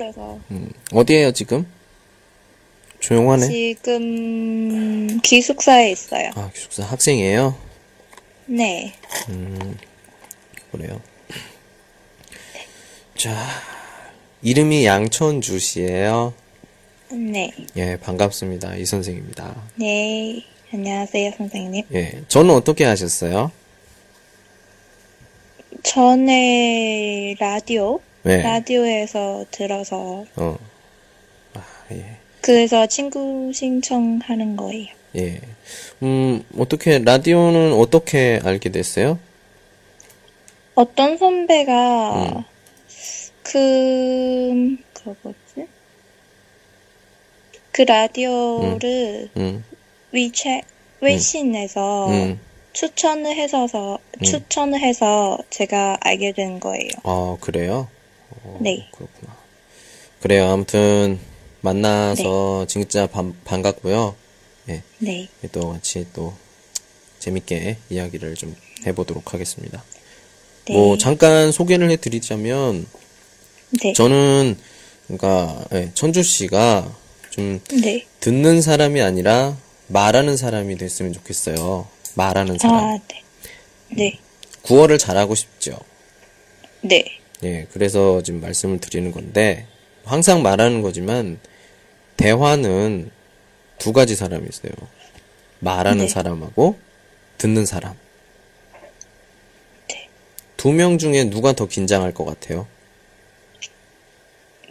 버려서. 음, 어디에요, 지금? 조용하네. 지금 기숙사에 있어요. 아, 기숙사 학생이에요? 네. 그래요. 자, 이름이 양천주 씨예요. 네. 예, 반갑습니다. 이 선생입니다. 네. 안녕하세요, 선생님. 예, 저는 어떻게 하셨어요? 전에 라디오, 네. 라디오에서 들어서 어. 아, 예. 그래서 친구 신청하는 거예요. 예. 음, 어떻게, 라디오는 어떻게 알게 됐어요? 어떤 선배가 음. 그 그거지? 그 라디오를 음, 위챗微信에서 음. 추천을 해서 추천을 해서 제가 알게 된 거예요. 아, 그래요? 어, 네. 그렇구나. 그래요. 아무튼, 만나서 진짜 반, 반갑고요. 예. 네. 또 같이 또 재밌게 이야기를 좀 해보도록 하겠습니다. 네. 뭐, 잠깐 소개를 해드리자면, 네. 저는, 그러니까, 예, 천주 씨가 좀 네. 듣는 사람이 아니라 말하는 사람이 됐으면 좋겠어요. 말하는 사람. 아, 네. 네. 구어를 잘하고 싶죠. 네. 예, 그래서 지금 말씀을 드리는 건데, 항상 말하는 거지만, 대화는 두 가지 사람이 있어요. 말하는 네. 사람하고 듣는 사람. 네. 두명 중에 누가 더 긴장할 것 같아요?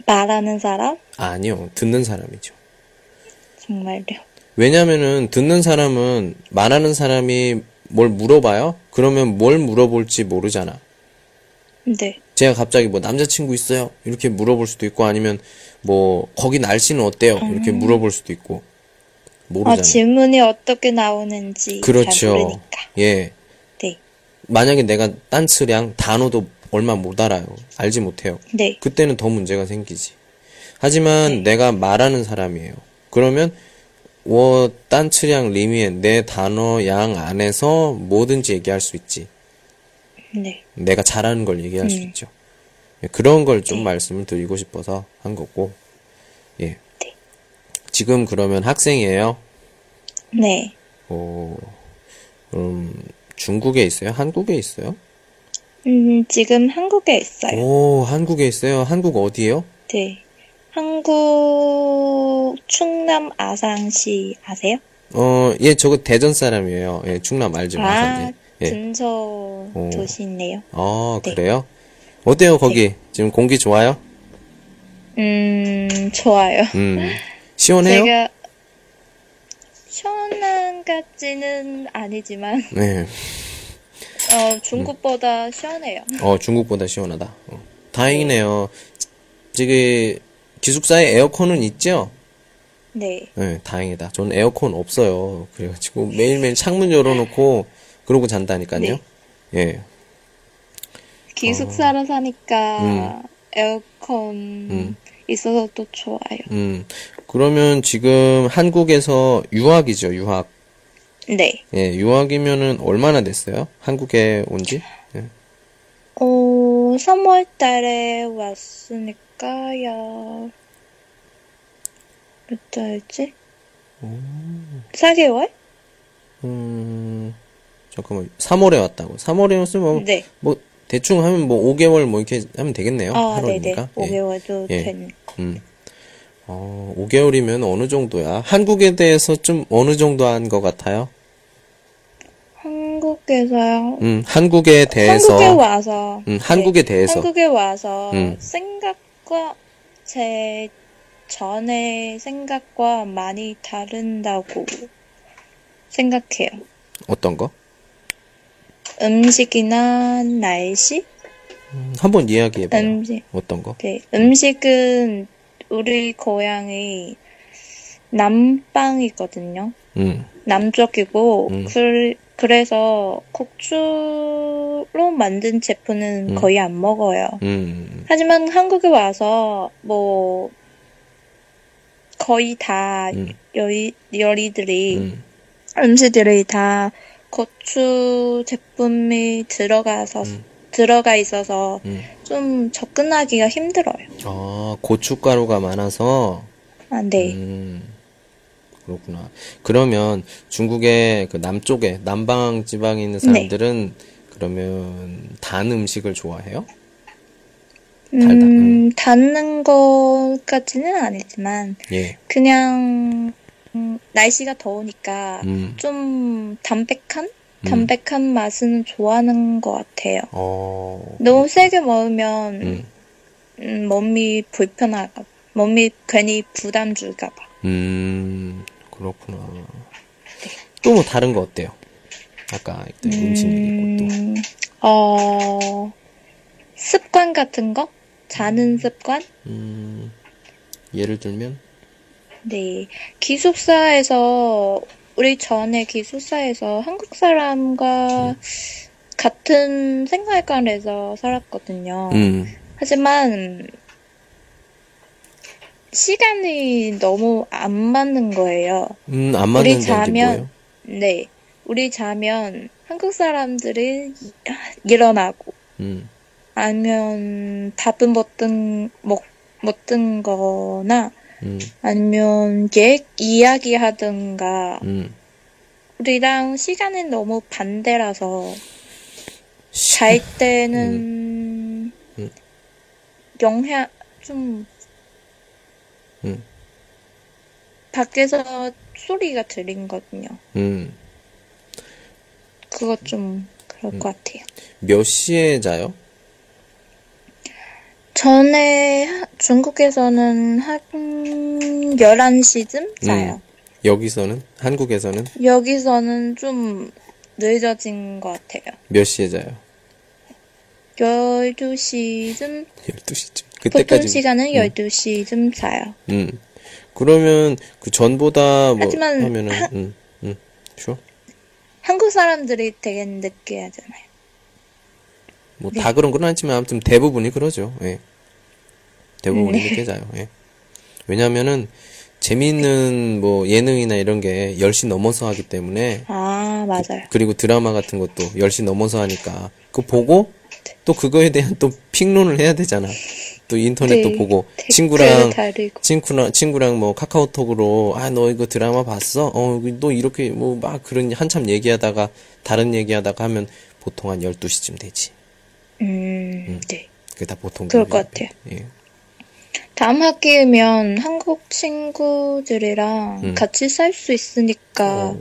말하는 사람? 아니요, 듣는 사람이죠. 정말요. 왜냐면은 듣는 사람은 말하는 사람이 뭘 물어봐요? 그러면 뭘 물어볼지 모르잖아. 네. 제가 갑자기 뭐 남자친구 있어요? 이렇게 물어볼 수도 있고 아니면 뭐 거기 날씨는 어때요? 이렇게 물어볼 수도 있고 아, 모르잖아요. 질문이 어떻게 나오는지 잘 그렇죠. 모르니까. 예. 네. 만약에 내가 딴츠량 단어도 얼마 못 알아요. 알지 못해요. 네. 그때는 더 문제가 생기지. 하지만 내가 말하는 사람이에요. 그러면 我 딴츠량 리미엔 내 단어 양 안에서 뭐든지 얘기할 수 있지. 네. 내가 잘하는 걸 얘기할 수 음. 있죠. 예, 그런 걸좀 네. 말씀을 드리고 싶어서 한 거고. 예. 네. 지금 그러면 학생이에요. 네. 어, 음, 중국에 있어요? 한국에 있어요? 음, 지금 한국에 있어요. 오, 한국에 있어요. 한국 어디요? 네. 한국 충남 아산시 아세요? 어, 예, 저거 대전 사람이에요. 예, 충남 알죠? 아, 마산에. 예. 근처 도시네요. 아, 네. 그래요? 어때요, 거기? 지금 공기 좋아요? 음, 좋아요. 음, 시원해요? 제가 시원한 같지는 아니지만 네. 어, 중국보다 시원해요. 어, 중국보다 시원하다. 어, 다행이네요. 지금 기숙사에 에어컨은 있죠? 네. 네, 다행이다. 저는 에어컨 없어요. 그래가지고 매일매일 창문 열어놓고 그러고 잔다니까요. 네. 예. 기숙사로 사니까 어. 음. 에어컨 있어서 또 좋아요. 음. 그러면 지금 한국에서 유학이죠, 유학. 네. 예, 유학이면은 얼마나 됐어요? 한국에 온 지? 예. 어, 3월 달에 왔으니까요. 몇 달이지? 4개월? 음, 잠깐만. 3월에 왔다고. 3월에 왔으면 네. 뭐 대충 하면 뭐 5개월 뭐 이렇게 하면 되겠네요. 아, 네네. 8월이니까. 5개월도 예. 되니까. 음. 어, 5개월이면 어느 정도야? 한국에 대해서 좀 어느 정도 한 것 같아요? 한국에서요. 음, 한국에 대해서. 한국에 와서. 음, 한국에 대해서. 한국에 와서 음. 생각과 제 전에 생각과 많이 다른다고 생각해요. 어떤 거? 음식이나 날씨? 음, 한번 이야기해봐요. 음식. 어떤 거? 네, 음식은 우리 고향이 남방이거든요. 음, 남쪽이고, 음. 그, 그래서 고추로 만든 제품은 음. 거의 안 먹어요. 음, 하지만 한국에 와서 뭐 거의 다 음, 요리, 요리들이 음, 음식들이 다 고추 제품이 들어가서 음. 들어가 있어서 음. 좀 접근하기가 힘들어요. 아, 고춧가루가 많아서, 아, 네. 음, 그렇구나. 그러면 중국의 그 남쪽에, 남방 지방에 있는 사람들은 그러면 단 음식을 좋아해요? 달다, 음, 닿는 것까지는 아니지만 예. 그냥 음, 날씨가 더우니까 음, 좀 담백한 음. 담백한 맛은 좋아하는 것 같아요. 어, 너무 세게 먹으면 음, 음, 몸이 불편할까, 몸이 괜히 부담 줄까봐. 음, 그렇구나. 또 뭐 다른 거 어때요? 아까 그때 음식 얘기했고 또. 음, 어, 습관 같은 거? 자는 습관? 음, 예를 들면? 네. 기숙사에서, 우리 전에 기숙사에서 한국 사람과 같은 생활관에서 살았거든요. 음, 하지만, 시간이 너무 안 맞는 거예요. 음, 안 우리 맞는다는 게 자면? 네. 우리 자면 한국 사람들이 일어나고, 음, 아니면 밥은 못 든, 먹, 못든 거나, 음, 아니면 얘 이야기 하든가, 음. 우리랑 시간이 너무 반대라서, 잘 때는, 음. 영향, 좀, 음. 밖에서 소리가 들리거든요. 음. 그거 좀, 그럴 음. 것 같아요. 몇 시에 자요? 전에 하- 중국에서는 한 11시쯤 자요. 여기서는? 한국에서는? 여기서는 좀 늦어진 것 같아요. 몇 시에 자요? 12시쯤, 12시쯤. 보통 그때까지. 시간은 음. 12시쯤 자요. 음. 그러면 그 전보다 뭐 하지만 하면은 하- 음. 음. 쇼? 한국 사람들이 되게 늦게 하잖아요. 뭐 네. 다 그런 건 아니지만 아무튼 대부분이 그러죠. 예. 대부분이 네. 늦게 자요. 예. 왜냐면은 재미있는 뭐 예능이나 이런 게 10시 넘어서 하기 때문에 아, 맞아요. 그 리고 드라마 같은 것도 10시 넘어서 하니까 그거 보고 또 그거에 대한 또 픽론을 해야 되잖아. 또 인터넷도 네, 보고 친구랑. 친구랑 친구랑 뭐 카카오톡으로 아 너 이거 드라마 봤어? 어 너 이렇게 뭐 막 그런 한참 얘기하다가 다른 얘기하다가 하면 보통 한 12시쯤 되지. 음, 네. 그게 다 보통 그럴. 것 같아요. 예. 다음 학기면 한국 친구들이랑 음. 같이 살 수 있으니까 어,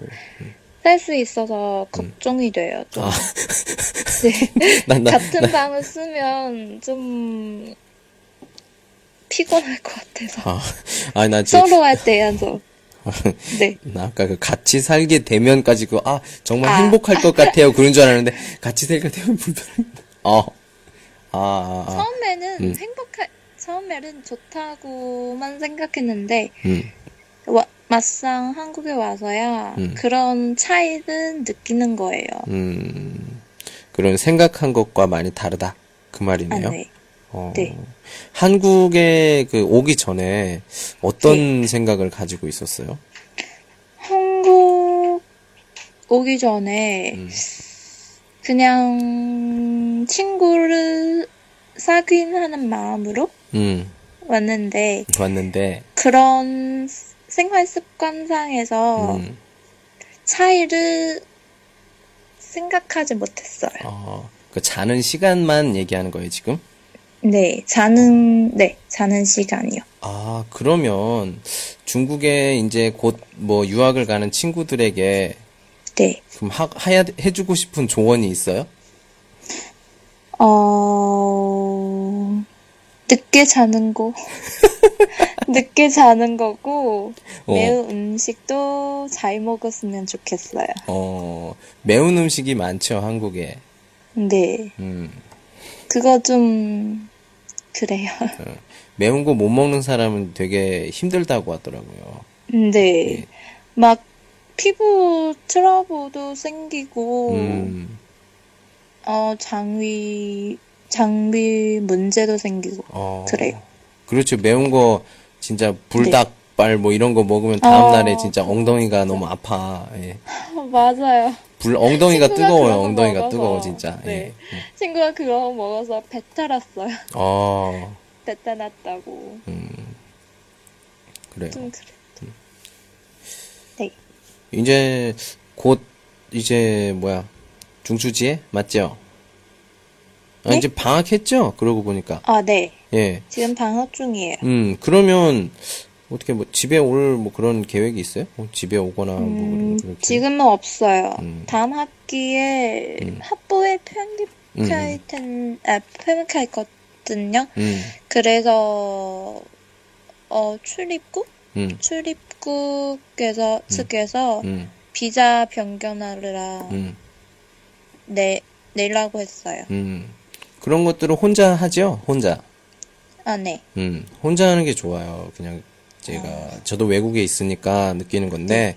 살수 있어서 걱정이 돼요. 좀. 아. 네. 난, 나, 같은 방을 쓰면 좀 피곤할 것 같아서 아, 아니, 나 지금, 서로 할 때야서 네. 나 아까 그 같이 살게 되면까지 그, 아, 정말 아. 행복할 것 같아요. 그런 줄 알았는데, 같이 살게 되면 불편해. 어. 아, 아, 아. 처음에는 음. 행복할 처음에는 좋다고만 생각했는데 음, 와- 막상 한국에 와서야 음. 그런 차이를 느끼는 거예요. 음. 그런 생각한 것과 많이 다르다. 그 아, 말이네요. 네. 어. 네. 한국에 그 오기 전에 어떤 생각을 가지고 있었어요? 한국 오기 전에 음. 그냥 친구를 사귀는 마음으로 음, 왔는데 왔는데, 그런 생활 습관상에서 음, 차이를 생각하지 못했어요. 어, 그 자는 시간만 얘기하는 거예요, 지금? 네, 자는 네, 자는 시간이요. 아, 그러면 중국에 이제 곧 뭐 유학을 가는 친구들에게 네. 그럼 하, 하야, 해주고 싶은 조언이 있어요? 어, 늦게 자는 거. 늦게 자는 거고, 어. 매운 음식도 잘 먹었으면 좋겠어요. 어, 매운 음식이 많죠, 한국에. 네. 음, 그거 좀 그래요. 매운 거 못 먹는 사람은 되게 힘들다고 하더라고요. 네. 막 피부 트러블도 생기고 음, 어 장위 장비 문제도 생기고 어, 그래요. 그렇죠. 매운 거 진짜 불닭발 뭐 이런 거 먹으면 다음 어. 날에 진짜 엉덩이가 너무 아파. 예. 맞아요. 불 엉덩이가 뜨거워요. 엉덩이가 먹어서. 뜨거워 진짜. 네. 예. 친구가 그거 먹어서 배탈 났어요. 어, 배탈 났다고. 그래요. 좀 그래. 네. 이제 곧 이제 뭐야 중추지에 맞죠? 아, 네? 이제 방학했죠? 그러고 보니까 아, 네. 예. 지금 방학 중이에요. 음 그러면 어떻게 뭐 집에 올 뭐 그런 계획이 있어요? 뭐 집에 오거나 뭐 음, 그렇게 지금은 없어요. 음. 다음 학기에 학부에 편입할 텐, 아, 편입할 거든요. 음, 그래서 어 출입국 음, 출입 국에서 측에서 음, 비자 변경하느라 음, 내 내라고 했어요. 음. 그런 것들은 혼자 하죠? 혼자. 아, 네. 음, 혼자 하는 게 좋아요. 그냥 제가 저도 외국에 있으니까 느끼는 건데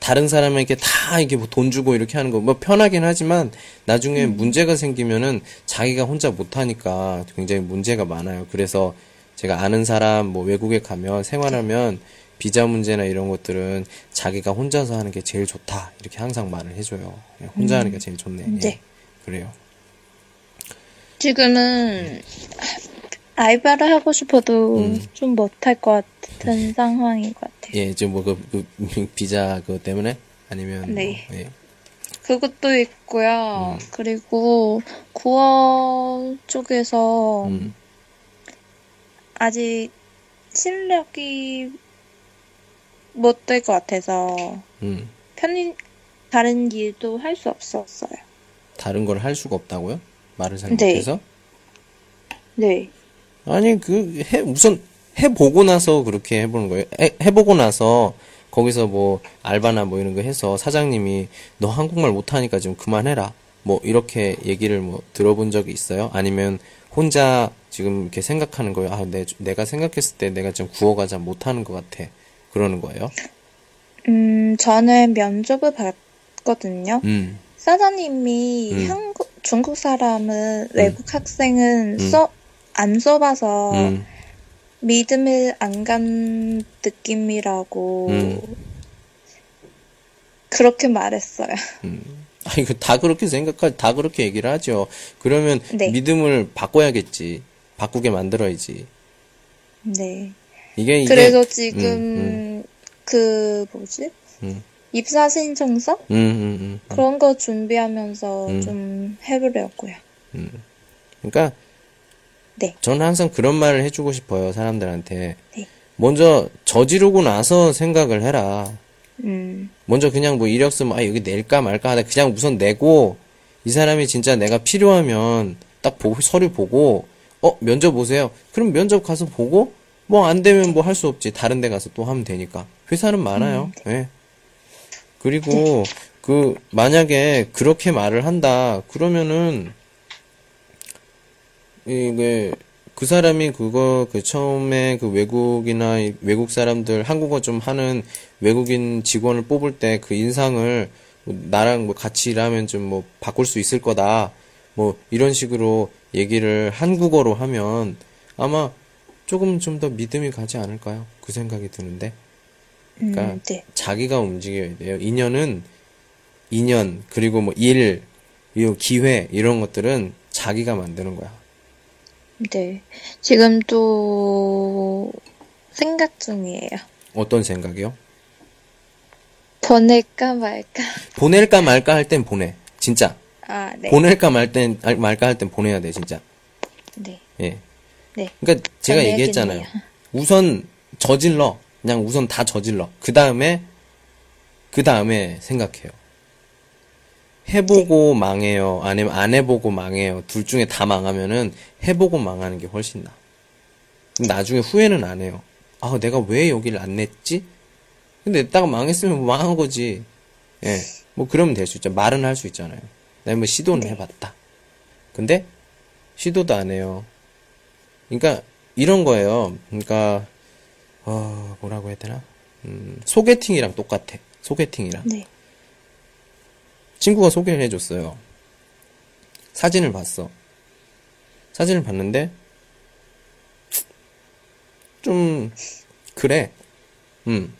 다른 사람에게 다 이게 뭐 돈 주고 이렇게 하는 거 뭐 편하긴 하지만 나중에 문제가 생기면은 자기가 혼자 못 하니까 굉장히 문제가 많아요. 그래서 제가 아는 사람 뭐 외국에 가면 생활하면 비자 문제나 이런 것들은 자기가 혼자서 하는 게 제일 좋다. 이렇게 항상 말을 해줘요. 예, 혼자 하는 게 제일 좋네. 예, 네. 그래요. 지금은 알바를 하고 싶어도 음. 좀 못할 것 같은 상황인 것 같아요. 예, 지금 뭐그 그 비자 그거 때문에 아니면 네. 뭐, 예. 그것도 있고요. 그리고 9월 쪽에서 음. 아직 실력이 못 될 것 같아서 음. 편인 다른 일도 할 수 없었어요. 다른 걸 할 수가 없다고요? 말을 잘 네. 못해서? 네. 아니 그 해 우선 해보고 나서 그렇게 해보는 거예요. 해, 해보고 나서 거기서 뭐 알바나 뭐 이런 거 해서 사장님이 너 한국말 못하니까 좀 그만해라. 뭐 이렇게 얘기를 뭐 들어본 적이 있어요? 아니면 혼자 지금 이렇게 생각하는 거예요. 아, 내, 내가 생각했을 때 내가 좀 구어가 잘 못하는 것 같아. 그러는 거예요. 음, 저는 면접을 봤거든요. 음, 사장님이 음. 한국, 중국 사람은 외국 학생은 써, 안 써봐서 음, 믿음을 안 간 느낌이라고 음. 그렇게 말했어요. 아, 이거 다 그렇게 생각하, 다 그렇게 얘기를 하죠. 그러면 네. 믿음을 바꿔야겠지. 바꾸게 만들어야지. 네. 이게, 이게, 그래서 지금 음, 그 뭐지? 음. 입사 신청서 음, 음, 음. 그런 거 준비하면서 음. 좀 해보려고요. 그러니까, 네. 저는 항상 그런 말을 해주고 싶어요, 사람들한테. 네. 먼저 저지르고 나서 생각을 해라. 음, 먼저 그냥 뭐 이력서 뭐, 아, 여기 낼까 말까 하다 그냥 우선 내고, 이 사람이 진짜 내가 필요하면 딱 보고, 서류 보고, 어, 면접 오세요. 그럼 면접 가서 보고, 뭐 안 되면 뭐 할 수 없지. 다른 데 가서 또 하면 되니까. 회사는 많아요. 예. 그리고, 그, 만약에 그렇게 말을 한다. 그러면은, 이게, 그 사람이 그거, 그 처음에 그 외국이나 이 외국 사람들 한국어 좀 하는 외국인 직원을 뽑을 때 그 인상을 뭐 나랑 뭐 같이 일하면 좀 뭐 바꿀 수 있을 거다. 뭐 이런 식으로 얘기를 한국어로 하면 아마 조금 좀 더 믿음이 가지 않을까요? 그 생각이 드는데. 그러니까 음, 네. 자기가 움직여야 돼요. 인연은 인연 그리고 뭐 일, 이 기회 이런 것들은 자기가 만드는 거야. 네. 지금 또 생각 중이에요. 어떤 생각이요? 보낼까 말까. 보낼까 말까 할 땐 보내. 진짜. 아, 네. 보낼까 말 땐, 알- 말까 할 땐 보내야 돼, 진짜. 네. 예. 네. 그러니까 제가. 얘기했잖아요. 우선 저질러. 그냥 우선 다 저질러. 그 다음에, 그 다음에 생각해요. 해보고 망해요. 아니면 안 해보고 망해요. 둘 중에 다 망하면은 해보고 망하는 게 훨씬 나. 나중에 후회는 안 해요. 아, 내가 왜 여기를 안 냈지? 근데 냈다가 망했으면 뭐 망한 거지. 예. 뭐 그러면 될 수 있죠. 말은 할 수 있잖아요. 내가 뭐 시도는 해봤다. 근데 시도도 안 해요. 그러니까 이런 거예요. 그러니까 어, 뭐라고 해야 되나? 음, 소개팅이랑 똑같아. 소개팅이랑. 네. 친구가 소개를 해줬어요. 사진을 봤어. 사진을 봤는데, 좀, 그래. 음.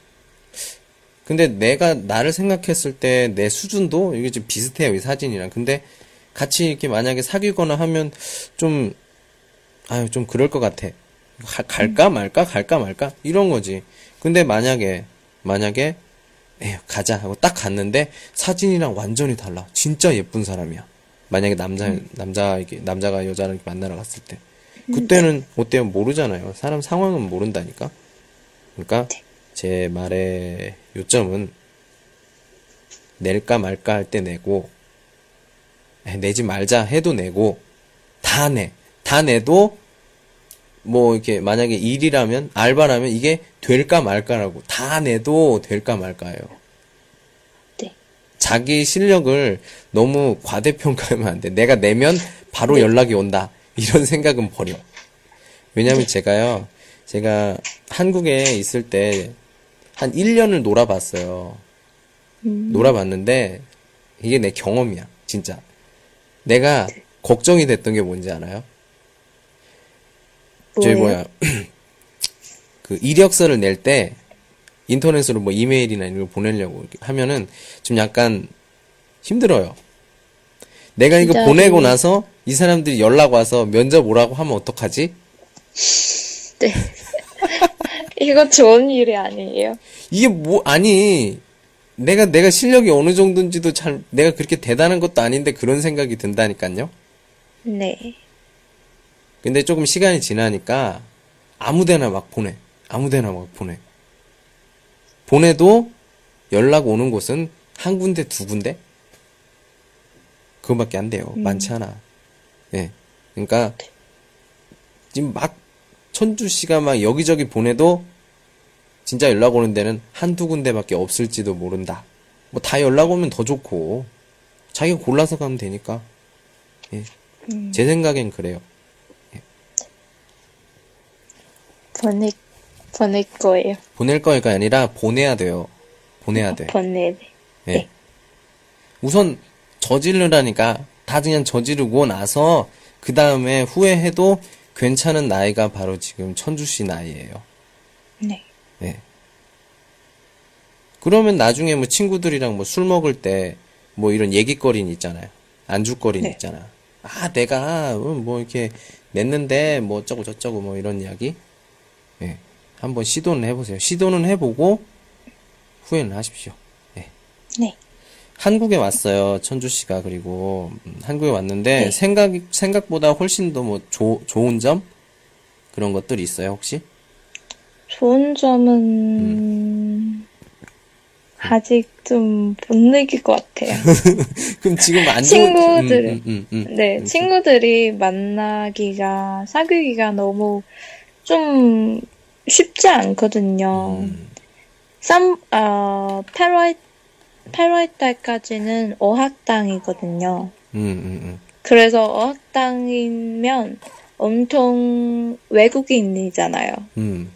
근데 내가 나를 생각했을 때 내 수준도 이게 좀 비슷해요, 이 사진이랑. 근데 같이 이렇게 만약에 사귀거나 하면 좀, 아유, 좀 그럴 것 같아. 가- 갈까 말까? 갈까 말까? 이런 거지. 근데 만약에, 만약에, 에휴, 가자 하고 딱 갔는데 사진이랑 완전히 달라. 진짜 예쁜 사람이야. 만약에 남자, 남자, 이게, 남자가 여자를 만나러 갔을 때. 그때는 어때요? 모르잖아요. 사람 상황은 모른다니까. 그러니까 제 말의 요점은 낼까 말까 할 때 내고 에, 내지 말자 해도 내고 다 내. 다 내도 뭐 이렇게 만약에 일이라면 알바라면 이게 될까 말까라고 다 내도 될까 말까예요. 네. 자기 실력을 너무 과대평가하면 안 돼. 내가 내면 바로 연락이 온다. 이런 생각은 버려. 왜냐면 제가요, 제가 한국에 있을 때 한 1년을 놀아봤어요. 놀아봤는데, 이게 내 경험이야. 진짜. 내가 걱정이 됐던 게 뭔지 알아요? 저희 뭐예요? 뭐야 그 이력서를 낼 때 인터넷으로 뭐 이메일이나 이런 걸 보내려고 하면은 좀 약간 힘들어요. 내가 이거 진짜 보내고 그- 나서 이 사람들이 연락 와서 면접 오라고 하면 어떡하지? 네. 이거 좋은 일이 아니에요. 이게 뭐 아니 내가 내가 실력이 어느 정도인지도 잘 내가 그렇게 대단한 것도 아닌데 그런 생각이 든다니까요. 네. 근데 조금 시간이 지나니까 아무데나 막 보내. 아무데나 막 보내. 보내도 연락 오는 곳은 한 군데, 두 군데? 그거밖에 안 돼요. 많지 않아. 예. 그러니까 지금 막 천주 씨가 막 여기저기 보내도 진짜 연락 오는 데는 한두 군데밖에 없을지도 모른다. 뭐 다 연락 오면 더 좋고 자기가 골라서 가면 되니까. 예. 제 생각엔 그래요. 보낼, 보낼 거예요. 보낼 거가 아니라 보내야 돼요. 보내야 돼. 보내. 예. 우선 저지르라니까 다 그냥 저지르고 나서 그 다음에 후회해도 괜찮은 나이가 바로 지금 천주 씨 나이예요. 네. 예. 그러면 나중에 뭐 친구들이랑 뭐 술 먹을 때 뭐 이런 얘기거리는 있잖아요. 안주거리는 네. 있잖아. 아, 내가 어, 뭐 이렇게 냈는데 뭐 어쩌고 저쩌고 뭐 이런 이야기. 예. 한번 시도는 해보세요. 시도는 해보고 후회는 하십시오. 예. 네. 한국에 왔어요. 천주 씨가 그리고 음, 한국에 왔는데 네. 생각 생각보다 훨씬 더 뭐 좋은 점 그런 것들이 있어요, 혹시? 좋은 점은, 음. 아직 좀 못 느낄 것 같아요. 그럼 지금 안 친구들. 음, 음, 음, 음. 네, 음, 친구들이 만나기가, 사귀기가 너무 좀 쉽지 않거든요. 음. 쌈, 어, 8월, 8월 달까지는 어학당이거든요. 음, 음, 음. 그래서 어학당이면 엄청 외국인이잖아요. 음.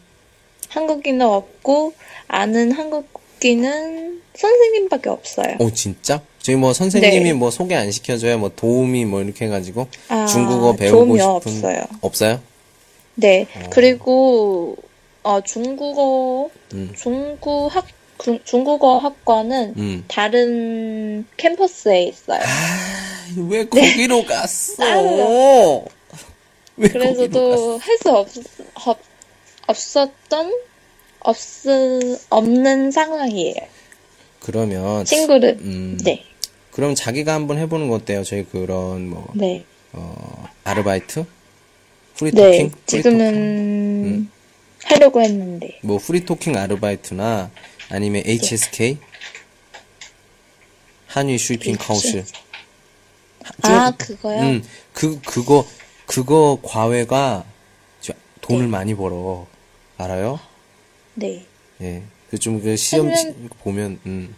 한국인은 없고, 아는 한국인은 선생님밖에 없어요. 오, 진짜? 저희 뭐 선생님이 네. 뭐 소개 안 시켜줘요? 뭐 도우미 뭐 이렇게 해가지고 아, 중국어 배우고 도움이 싶은 없어요. 없어요? 네. 어. 그리고, 어, 중국어, 음. 중국 학, 중- 중국어 학과는 음. 다른 캠퍼스에 있어요. 아, 왜 거기로 갔어? 왜? 그래서도 할수 없, 없, 없었던, 없, 없는 상황이에요. 그러면 친구를, 음. 네, 그럼 자기가 한번 해보는 거 어때요? 저희 그런 뭐 네, 어, 아르바이트? free talking? 네. free talking? 지금은 음. 하려고 했는데, 뭐 free talking 아르바이트나 아니면 HSK 汉语水平考试 아, 그거요? 음, 그 그거 그거 과외가 저- 돈을 많이 벌어 알아요? 네. 예. 그좀그 시험 치- 하지만- 보면 음.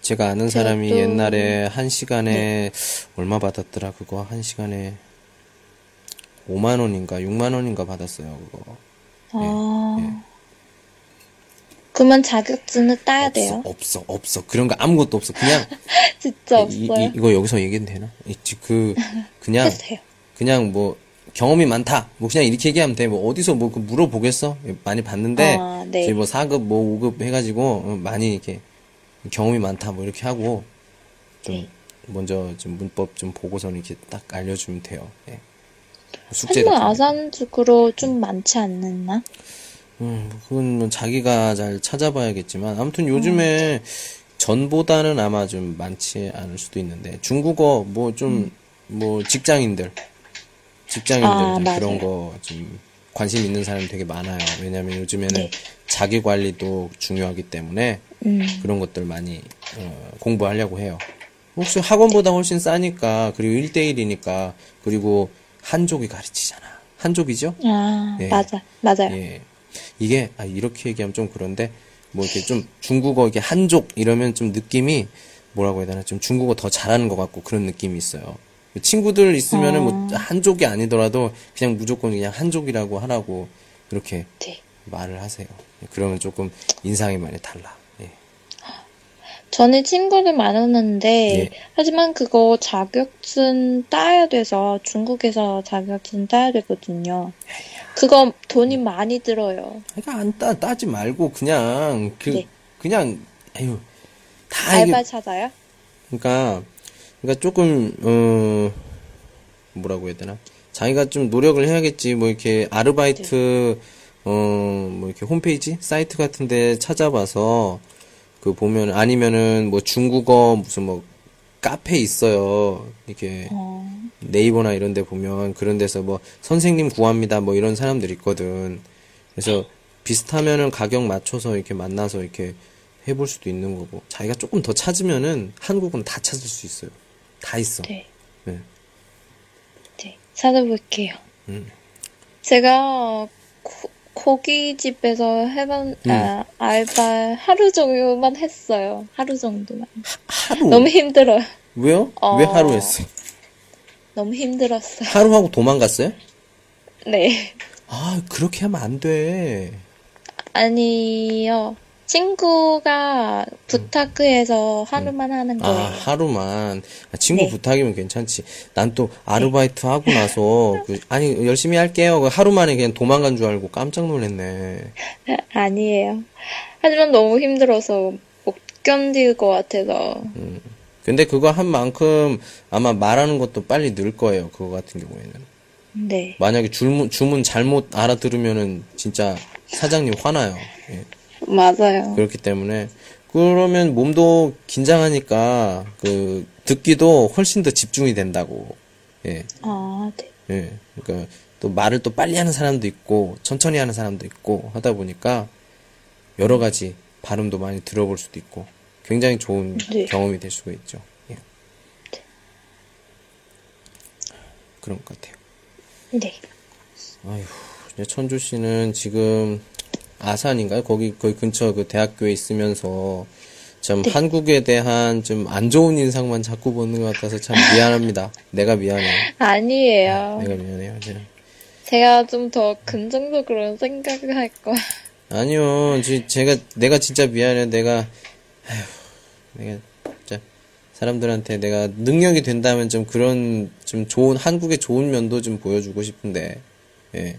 제가 아는 사람이 또- 옛날에 한 시간에 얼마 받았더라 그거 한 시간에 5만 원인가 6만 원인가 받았어요, 그거. 아. 예. 그러면 자격증을 따야 돼요? 없어, 없어, 없어. 그런 거 아무것도 없어. 그냥 진짜 이, 없어요? 이, 거 여기서 얘기해도 되나? 이, 지- 그 그냥. 그냥 뭐 경험이 많다. 뭐 그냥 이렇게 얘기하면 돼. 뭐 어디서 뭐그 물어보겠어? 많이 봤는데 아, 네. 뭐 4급 뭐 5급 해가지고 어, 많이 이렇게 경험이 많다. 뭐 이렇게 하고 좀 네. 먼저 좀 문법 좀 보고서는 이렇게 딱 알려주면 돼요. 예. 숙제 하지만 같은 거. 아산죽으로 좀 많지 않나? 음, 그건 뭐 자기가 잘 찾아봐야겠지만 아무튼 요즘에 전보다는 아마 좀 많지 않을 수도 있는데 중국어 뭐좀뭐 직장인들 직장인들 아. 그런 거 좀 관심 있는 사람이 되게 많아요. 왜냐하면 요즘에는 네. 자기 관리도 중요하기 때문에 음. 그런 것들 많이 어, 공부하려고 해요. 혹시 학원보다 훨씬 싸니까 그리고 1대1이니까 그리고 한족이 가르치잖아. 한족이죠? 아, 예. 맞아, 맞아요. 예. 이게, 아, 이렇게 얘기하면 좀 그런데, 뭐 이렇게 좀 중국어, 이게 한족 이러면 좀 느낌이, 뭐라고 해야 되나, 좀 중국어 더 잘하는 것 같고 그런 느낌이 있어요. 친구들 있으면은 뭐 한족이 아니더라도 그냥 무조건 그냥 한족이라고 하라고 그렇게 네. 말을 하세요. 그러면 조금 인상이 많이 달라. 예. 저는 친구들 많았는데, 예. 하지만 그거 자격증 따야 돼서 중국에서 자격증 따야 되거든요. 그거 돈이 많이 들어요. 그러니까 안 따, 따지 말고 그냥, 그, 네. 그냥, 아유, 다 이게 알바 찾아요? 그러니까 그러니까 조금 어 뭐라고 해야 되나 자기가 좀 노력을 해야겠지 뭐 이렇게 아르바이트 어뭐 이렇게 홈페이지 사이트 같은 데 찾아봐서 그 보면 아니면은 뭐 중국어 무슨 뭐 카페 있어요 이렇게 어, 네이버나 이런 데 보면 그런 데서 뭐 선생님 구합니다 뭐 이런 사람들 있거든. 그래서 비슷하면은 가격 맞춰서 이렇게 만나서 이렇게 해볼 수도 있는 거고 자기가 조금 더 찾으면은 한국은 다 찾을 수 있어요. 다 있어. 네. 네. 네. 찾아볼게요. 음. 제가 고, 고깃집에서 해본, 음. 아, 알바 하루 정도만 했어요. 하루 정도만. 하 루 너무 힘들어요. 왜요? 어. 왜 하루 했어? 너무 힘들었어요. 하루 하고 도망갔어요? 네. 아 그렇게 하면 안 돼. 아니요. 친구가 부탁해서 하루만 하는 아 거예요. 하루만 아, 친구 네. 부탁이면 괜찮지. 난 또 아르바이트 하고 나서 그, 아니 열심히 할게요. 그 하루 만에 그냥 도망간 줄 알고 깜짝 놀랐네. 아니에요. 하지만 너무 힘들어서 못 견딜 것 같아서. 근데 그거 한 만큼 아마 말하는 것도 빨리 늘 거예요. 그거 같은 경우에는. 네. 만약에 주문, 주문 잘못 알아들으면은 진짜 사장님 화나요. 예. 맞아요. 그렇기 때문에 그러면 몸도 긴장하니까 그 듣기도 훨씬 더 집중이 된다고. 예. 아, 네. 예. 그러니까 또 말을 또 빨리 하는 사람도 있고 천천히 하는 사람도 있고 하다 보니까 여러 가지 발음도 많이 들어볼 수도 있고 굉장히 좋은 네. 경험이 될 수가 있죠. 예. 그런 것 같아요. 네. 아휴, 천주 씨는 지금 아산인가요? 거기 거기 근처 그 대학교에 있으면서 참 네. 한국에 대한 좀 안 좋은 인상만 자꾸 보는 것 같아서 참 미안합니다. 내가 미안해요. 아니에요. 내가 미안해요. 이제. 제가 좀 더 긍정적으로 생각을 할 거야. 아니요, 지- 제가 내가 진짜 미안해요. 내가 아휴, 내가 진짜 사람들한테 내가 능력이 된다면 좀 그런 좀 좋은 한국의 좋은 면도 좀 보여주고 싶은데, 예.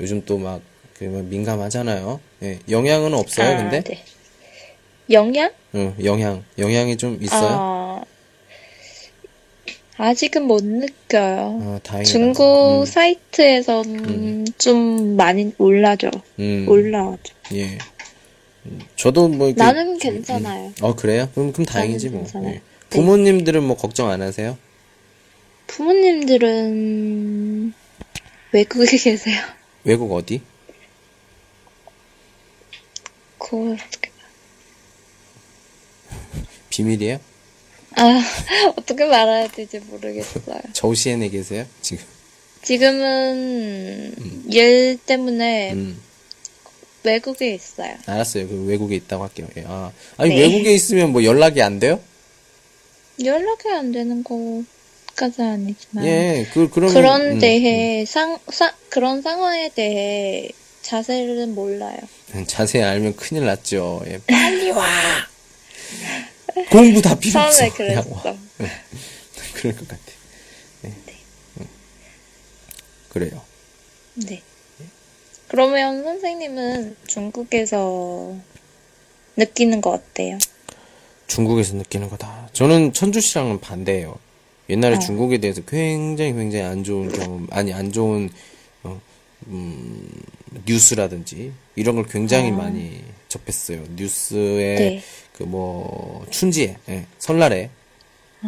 요즘 또막 그 민감하잖아요. 예. 영향은 없어요, 아, 근데? 네. 영양? 응, 영향, 영향이 좀 있어요. 아, 아직은 못 느껴요. 아. 중국 음, 사이트에서는 좀 많이 올라죠. 음, 올라와죠. 예. 음, 저도 뭐 이렇게- 나는 괜찮아요. 어 그래요? 그럼 그럼 다행이지 뭐. 예. 네. 부모님들은 뭐 걱정 안 하세요? 부모님들은 외국에 계세요. 외국 어디? 그걸 어떻게 비밀이에요? 아 어떻게 말해야 될지 모르겠어요. 저우시엔에 계세요? 지금? 지금은 일 때문에 음, 외국에 있어요. 알았어요. 그 외국에 있다고 할게요. 예. 아, 아니 네. 외국에 있으면 뭐 연락이 안 돼요? 연락이 안 되는 거 그까지 아니지만 예, 그, 그러면. 그런 음, 대해 상, 사, 그런 상황에 대해 자세를 몰라요. 음, 자세히 알면 큰일 났죠. 예, 빨리 와! 공부 다 필요 없어. 처음에. 그랬어. 그럴 것 같아. 예. 음. 그래요. 네. 그러면 선생님은 중국에서 느끼는 거 어때요? 중국에서 느끼는 거다. 저는 천주 씨랑은 반대예요. 옛날에 어. 중국에 대해서 굉장히 굉장히 안 좋은 경험, 아니 안 좋은 어, 음, 뉴스라든지 이런 걸 굉장히 아. 많이 접했어요. 뉴스에 네. 그뭐 춘지에 예, 설날에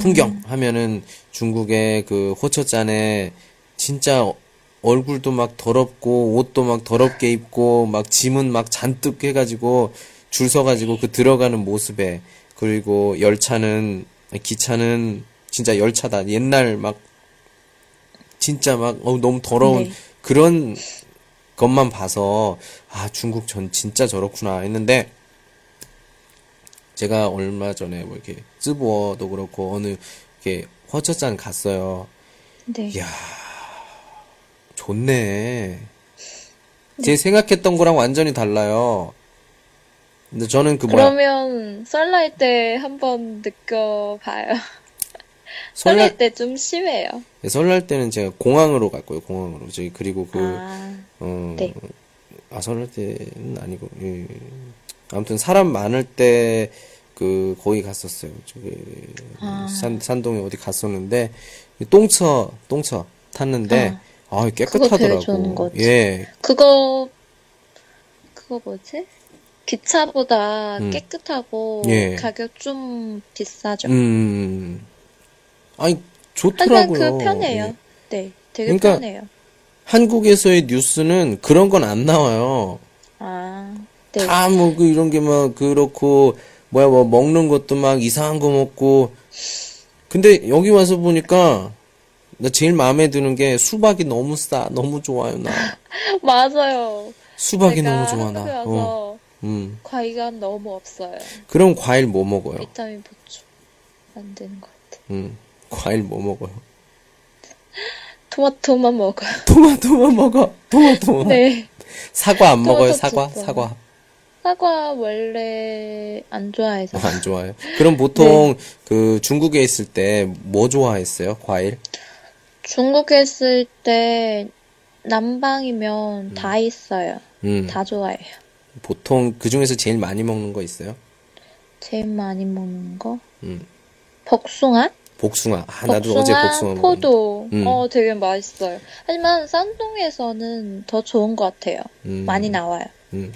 풍경 음. 하면은 중국의 그 호처잔에 진짜 어- 얼굴도 막 더럽고 옷도 막 더럽게 입고 막 짐은 막 잔뜩 해가지고 줄 서가지고 그 들어가는 모습에 그리고 열차는 기차는 진짜 열차다 옛날 막 진짜 막 어, 너무 더러운 네. 그런 것만 봐서 아 중국 전 진짜 저렇구나 했는데 제가 얼마 전에 뭐 이렇게 쯔보어도 그렇고 어느 이렇게 허처잔 갔어요. 네. 이야 좋네. 제 생각했던 거랑 완전히 달라요. 근데 저는 그 뭐야 그러면 설날 때 한번 느껴봐요. 설날 때 좀 심해요. 설날 때는 제가 공항으로 갔고요 공항으로 저기 그리고 그 아, 어, 네. 아, 설날 때는 아니고, 예. 아무튼 사람 많을 때, 그, 거기 갔었어요. 저기, 아. 산, 산동에 어디 갔었는데, 똥처, 똥처 탔는데, 아, 그거 깨끗하더라고. 예. 그거, 그거 뭐지? 기차보다 음. 깨끗하고 예. 가격 좀 비싸죠. 음. 아니, 좋더라고요. 그 편해요. 예. 네, 되게 그러니까 편해요. 한국에서의 뉴스는 그런 건 안 나와요. 아, 네. 다뭐 그 이런 게 막 그렇고 뭐야 뭐 먹는 것도 막 이상한 거 먹고 근데 여기 와서 보니까 나 제일 마음에 드는 게 수박이 너무 싸 너무 좋아요 나 맞아요. 수박이 너무 좋아 나 와서 어, 음 과일가 너무 없어요. 그럼 과일 뭐 먹어요 비타민 보충 안 되는 것 같아. 음 과일 뭐 먹어요 토마토만 먹어요. 토마토만 먹어 토마토만 네. 사과 안 먹어요 사과 좋죠. 사과 사과 원래 안 좋아해서. 안 좋아요 그럼 보통 네. 그 중국에 있을 때 뭐 좋아했어요 과일 중국에 있을 때 남방이면 다 있어요. 음 다 좋아해요. 보통 그 중에서 제일 많이 먹는 거 있어요 제일 많이 먹는 거 음 복숭아? 복숭아. 아, 나도 어제 복숭아, 복숭아 먹었는데. 포도. 음. 어, 되게 맛있어요. 하지만 산동에서는 더 좋은 것 같아요. 음. 많이 나와요. 음.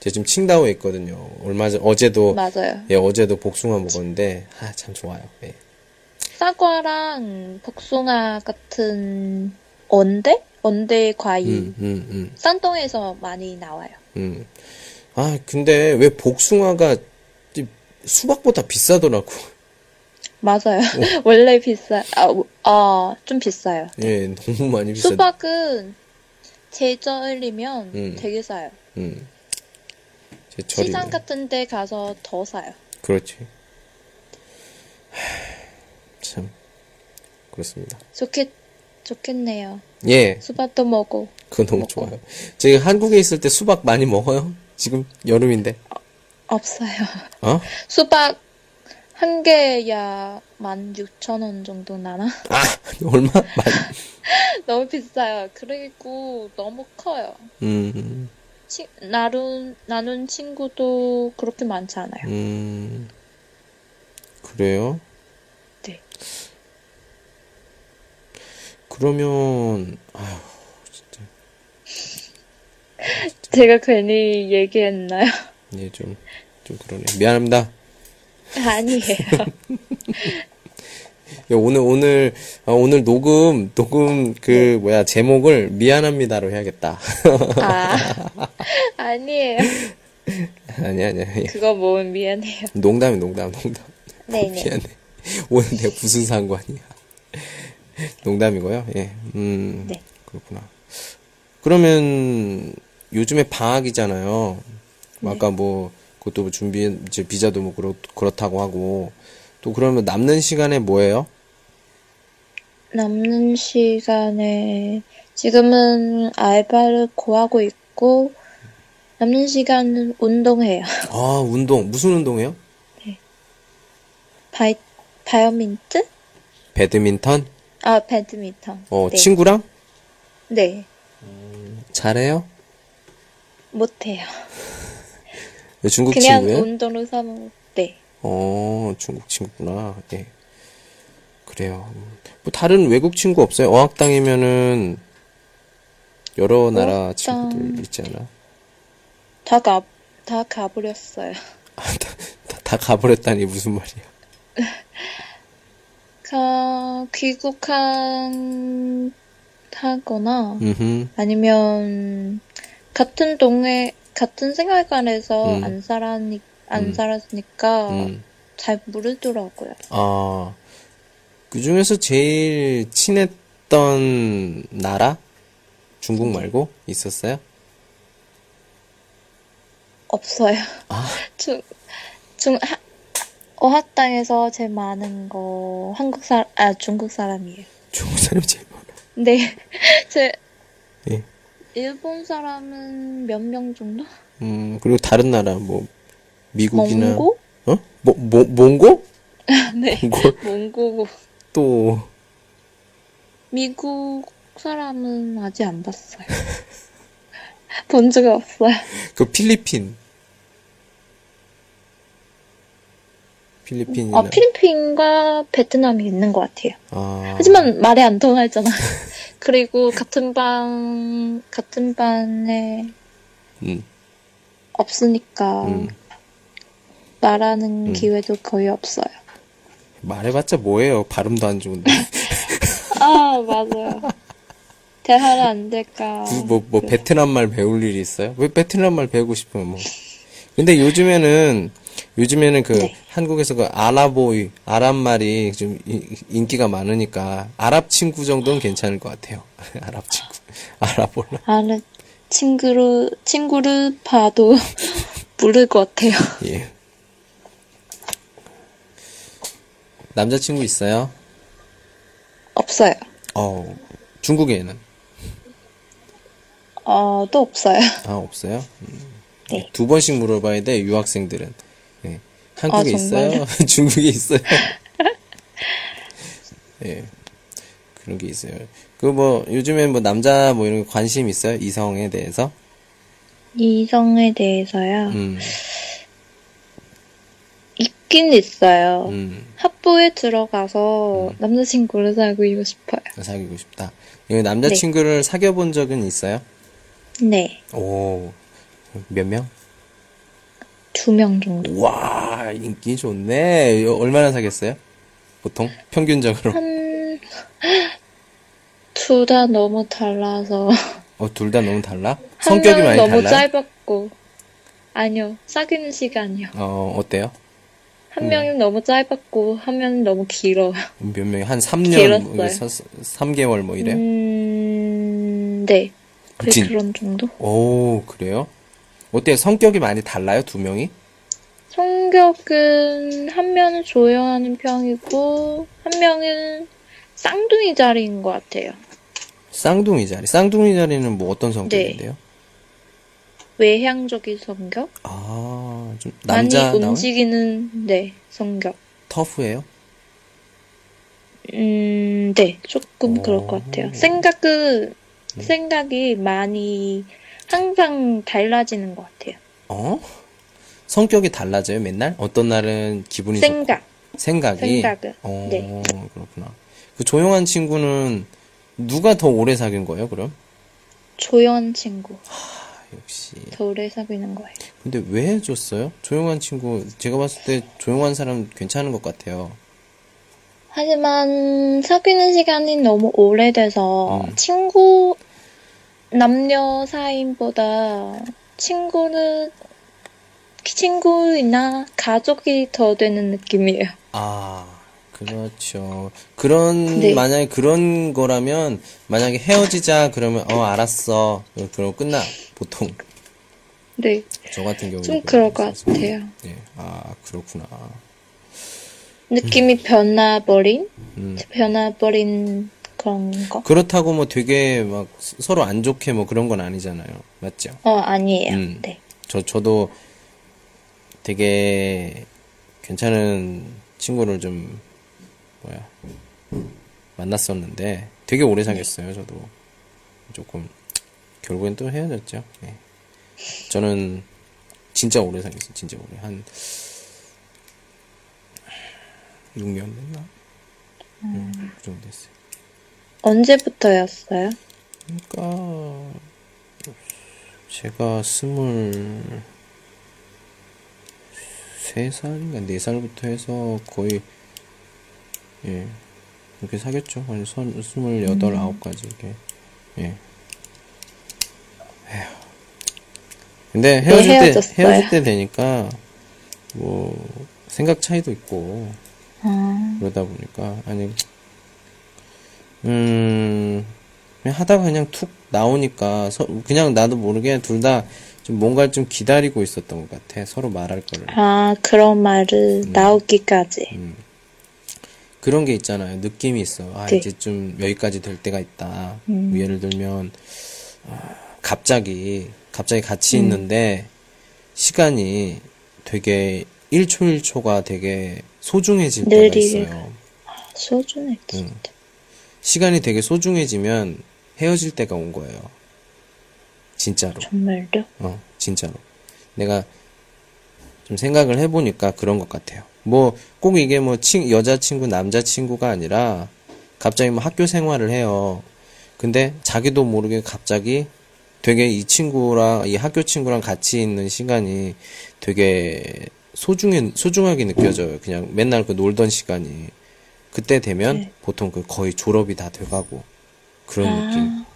제가 지금 칭다오에 있거든요. 얼마 전, 어제도, 맞아요. 예, 어제도 복숭아 먹었는데, 아, 참 좋아요. 예. 사과랑 복숭아 같은 언대? 언대 과일. 음, 음, 음, 산동에서 많이 나와요. 음. 아, 근데 왜 복숭아가 이 수박보다 비싸더라고. 맞아요. 어. 원래 비싸, 아, 아, 좀 비싸요. 예, 너무 많이 비싸. 수박은 제절이면 음. 되게 싸요. 음. 시장 같은 데 가서 더 사요. 그렇지. 하, 참, 그렇습니다. 좋겠, 좋겠네요. 예, 수박도 먹고. 그거 너무 먹고. 좋아요. 제가 한국에 있을 때 수박 많이 먹어요? 지금 여름인데. 없어요. 어? 수박 한 개야 16,000원 정도 나나? 아, 얼마? 너무 비싸요. 그리고 너무 커요. 음, 치, 나눈, 나눈 친구도 그렇게 많지 않아요. 음, 그래요? 네. 그러면, 아휴, 진짜. 제가 괜히 얘기했나요? 예, 좀, 좀 그러네. 미안합니다. 아니에요. 야, 오늘, 오늘, 아, 오늘 녹음, 녹음, 그, 뭐야, 제목을 미안합니다로 해야겠다. 아, 아니에요. 아니, 아니, 아니. 그거 뭐 미안해요. 농담이 농담, 농담. 네네. 미안해. 오늘 내가 무슨 상관이야. 농담이고요. 예. 음. 네. 그렇구나. 그러면 요즘에 방학이잖아요. 네. 아까 뭐 그것도 뭐 준비 이제 비자도 뭐 그렇, 그렇다고 하고 또 그러면 남는 시간에 뭐예요? 남는 시간에 지금은 알바를 구하고 있고 남는 시간은 운동해요. 아, 운동. 무슨 운동해요? 바이 바이오민트? 배드민턴? 아 배드민턴. 어, 네. 친구랑? 네 잘해요? 못해요. 중국 그냥 친구예요? 운동으로 삼은 네. 어, 중국 친구구나. 예. 그래요. 뭐 다른 외국 친구 없어요? 어학당이면은 여러 나라 어학당. 친구들 있잖아. 다 가, 다 가버렸어요. 아, 다, 다, 다 가버렸다니 무슨 말이야? 가, 귀국한, 하거나, 음, 아니면, 같은 동네, 같은 생활관에서 음. 안 살았니, 안 음. 살았으니까, 음. 잘 모르더라고요. 아, 그 중에서 제일 친했던 나라? 중국 말고 있었어요? 없어요. 아, 중, 중, 하, 어학당에서 제일 많은 거, 한국 사, 아, 중국 사람이에요. 중국 사람이 제일 많아. 네. 제, 예. 일본 사람은 몇 명 정도? 음, 그리고 다른 나라, 뭐, 미국이나. 몽고? 어? 뭐, 뭐, 몽고? 네. 몽고? 몽고. 또, 미국 사람은 아직 안 봤어요. 본 적이 없어요. 그 필리핀. 필리핀이나. 아, 필리핀과 베트남이 있는 것 같아요. 아, 하지만 말이 안 통하잖아. 그리고 같은 방, 같은 반에 음, 없으니까 음. 말하는 음. 기회도 거의 없어요. 말해봤자 뭐예요? 발음도 안 좋은데. 아, 맞아요. 대화를 안 될까. 그 뭐, 뭐, 베트남 말 배울 일이 있어요? 왜 베트남 말 배우고 싶으면 뭐. 근데 요즘에는, 요즘에는 그, 네. 한국에서 그 아랍어의, 아랍 말이 좀 이- 인기가 많으니까, 아랍 친구 정도는 괜찮을 것 같아요. 아랍 친구. 아랍어로. 아는 친구를, 친구를 봐도 모를 것 같아요. 예. 남자친구 있어요? 없어요. 어, 중국에는? 어, 또 없어요. 아, 없어요? 음. 네. 두 번씩 물어봐야 돼, 유학생들은. 예. 한국에 아, 있어요? 중국에 있어요? 예. 그런 게 있어요. 그 뭐, 요즘에 뭐 남자 뭐 이런 거 관심 있어요? 이성에 대해서? 이성에 대해서요. 음, 있긴 있어요. 음, 학부에 들어가서 남자친구를 사귀고 싶어요. 사귀고 싶다. 이 남자친구를 사귀어본 적은 있어요? 네. 오, 몇 명? 두 명 정도. 와, 인기 좋네. 얼마나 사귀었어요? 보통? 평균적으로? 한, 둘 다 너무 달라서. 어, 둘 다 너무 달라? 한 성격이 많이 너무 달라요? 짧았고. 아니요. 사귀는 시간이요. 어, 어때요? 한 음. 명은 너무 짧았고, 한 명은 너무 길어요. 몇 명, 한 3년, 길었어요. 3 개월 뭐 이래요? 음, 네. 그 진- 그런 정도? 오, 그래요? 어때요? 성격이 많이 달라요? 두 명이? 성격은 한 명은 조용하는 편이고, 한 명은 쌍둥이 자리인 것 같아요. 쌍둥이 자리. 쌍둥이 자리는 뭐 어떤 성격인데요? 외향적인 성격? 아, 좀 많이 남자 나온 움직이는, 네, 성격. 터프예요? 음, 네, 조금 오. 그럴 것 같아요. 생각은, 음. 생각이 많이 항상 달라지는 것 같아요. 어? 성격이 달라져요, 맨날? 어떤 날은 기분이 생각. 좋고, 생각이? 생각은, 어, 네. 그렇구나. 그 조용한 친구는 누가 더 오래 사귄 거예요, 그럼? 조용한 친구. 아, 역시. 더 오래 사귀는 거예요. 근데 왜 해줬어요? 조용한 친구, 제가 봤을 때 조용한 사람 괜찮은 것 같아요. 하지만 사귀는 시간이 너무 오래돼서 음. 친구 남녀 사이보다 친구는 친구이나 가족이 더 되는 느낌이에요. 아, 그렇죠. 그런, 네. 만약에 그런 거라면, 만약에 헤어지자, 그러면, 어, 알았어. 그러고 끝나, 보통. 네, 저 같은 경우는. 좀 그럴 것 같아요. 네, 아, 그렇구나. 느낌이 변화버린 음, 변화버린 그런 거? 그렇다고 뭐 되게 막 서- 서로 안 좋게 뭐 그런 건 아니잖아요. 맞죠? 어, 아니에요. 음. 네. 저, 저도 되게 괜찮은 친구를 좀, 뭐야, 만났었는데 되게 오래 사귀었어요, 저도. 조금, 결국엔 또 헤어졌죠. 예. 저는 진짜 오래 사귀었어요, 진짜 오래. 한, 6년 됐나? 음, 그 정도 됐어요. 언제부터였어요? 그러니까 제가 스물 세 살인가 네 살부터 해서 거의 예 이렇게 사귀었죠. 한 선- 스물여덟 아홉까지 이렇게 예. 에휴. 근데 헤어질 때? 헤어질 때 되니까 뭐 생각 차이도 있고 아, 그러다 보니까 아니 음 그냥 하다가 그냥 툭 나오니까 서- 그냥 나도 모르게 둘 다 좀 뭔가를 좀 기다리고 있었던 것 같아 서로 말할 거를 아, 그런 말을 음. 나오기까지. 그런 게 있잖아요 느낌이 있어 아 네. 이제 좀 여기까지 될 때가 있다 음. 뭐 예를 들면 아, 갑자기 갑자기 같이 음. 있는데 시간이 되게 1초 1초가 되게 소중해질 때가 느리게 있어요 소중했지. 응. 시간이 되게 소중해지면 헤어질 때가 온 거예요. 진짜로. 정말요? 어, 진짜로. 내가 좀 생각을 해보니까 그런 것 같아요. 뭐, 꼭 이게 뭐, 친, 여자친구, 남자친구가 아니라, 갑자기 뭐 학교 생활을 해요. 근데 자기도 모르게 갑자기 되게 이 친구랑, 이 학교 친구랑 같이 있는 시간이 되게 소중해, 소중하게 느껴져요. 그냥 맨날 그 놀던 시간이. 그때 되면 네. 보통 그 거의 졸업이 다 돼가고, 그런 아. 느낌.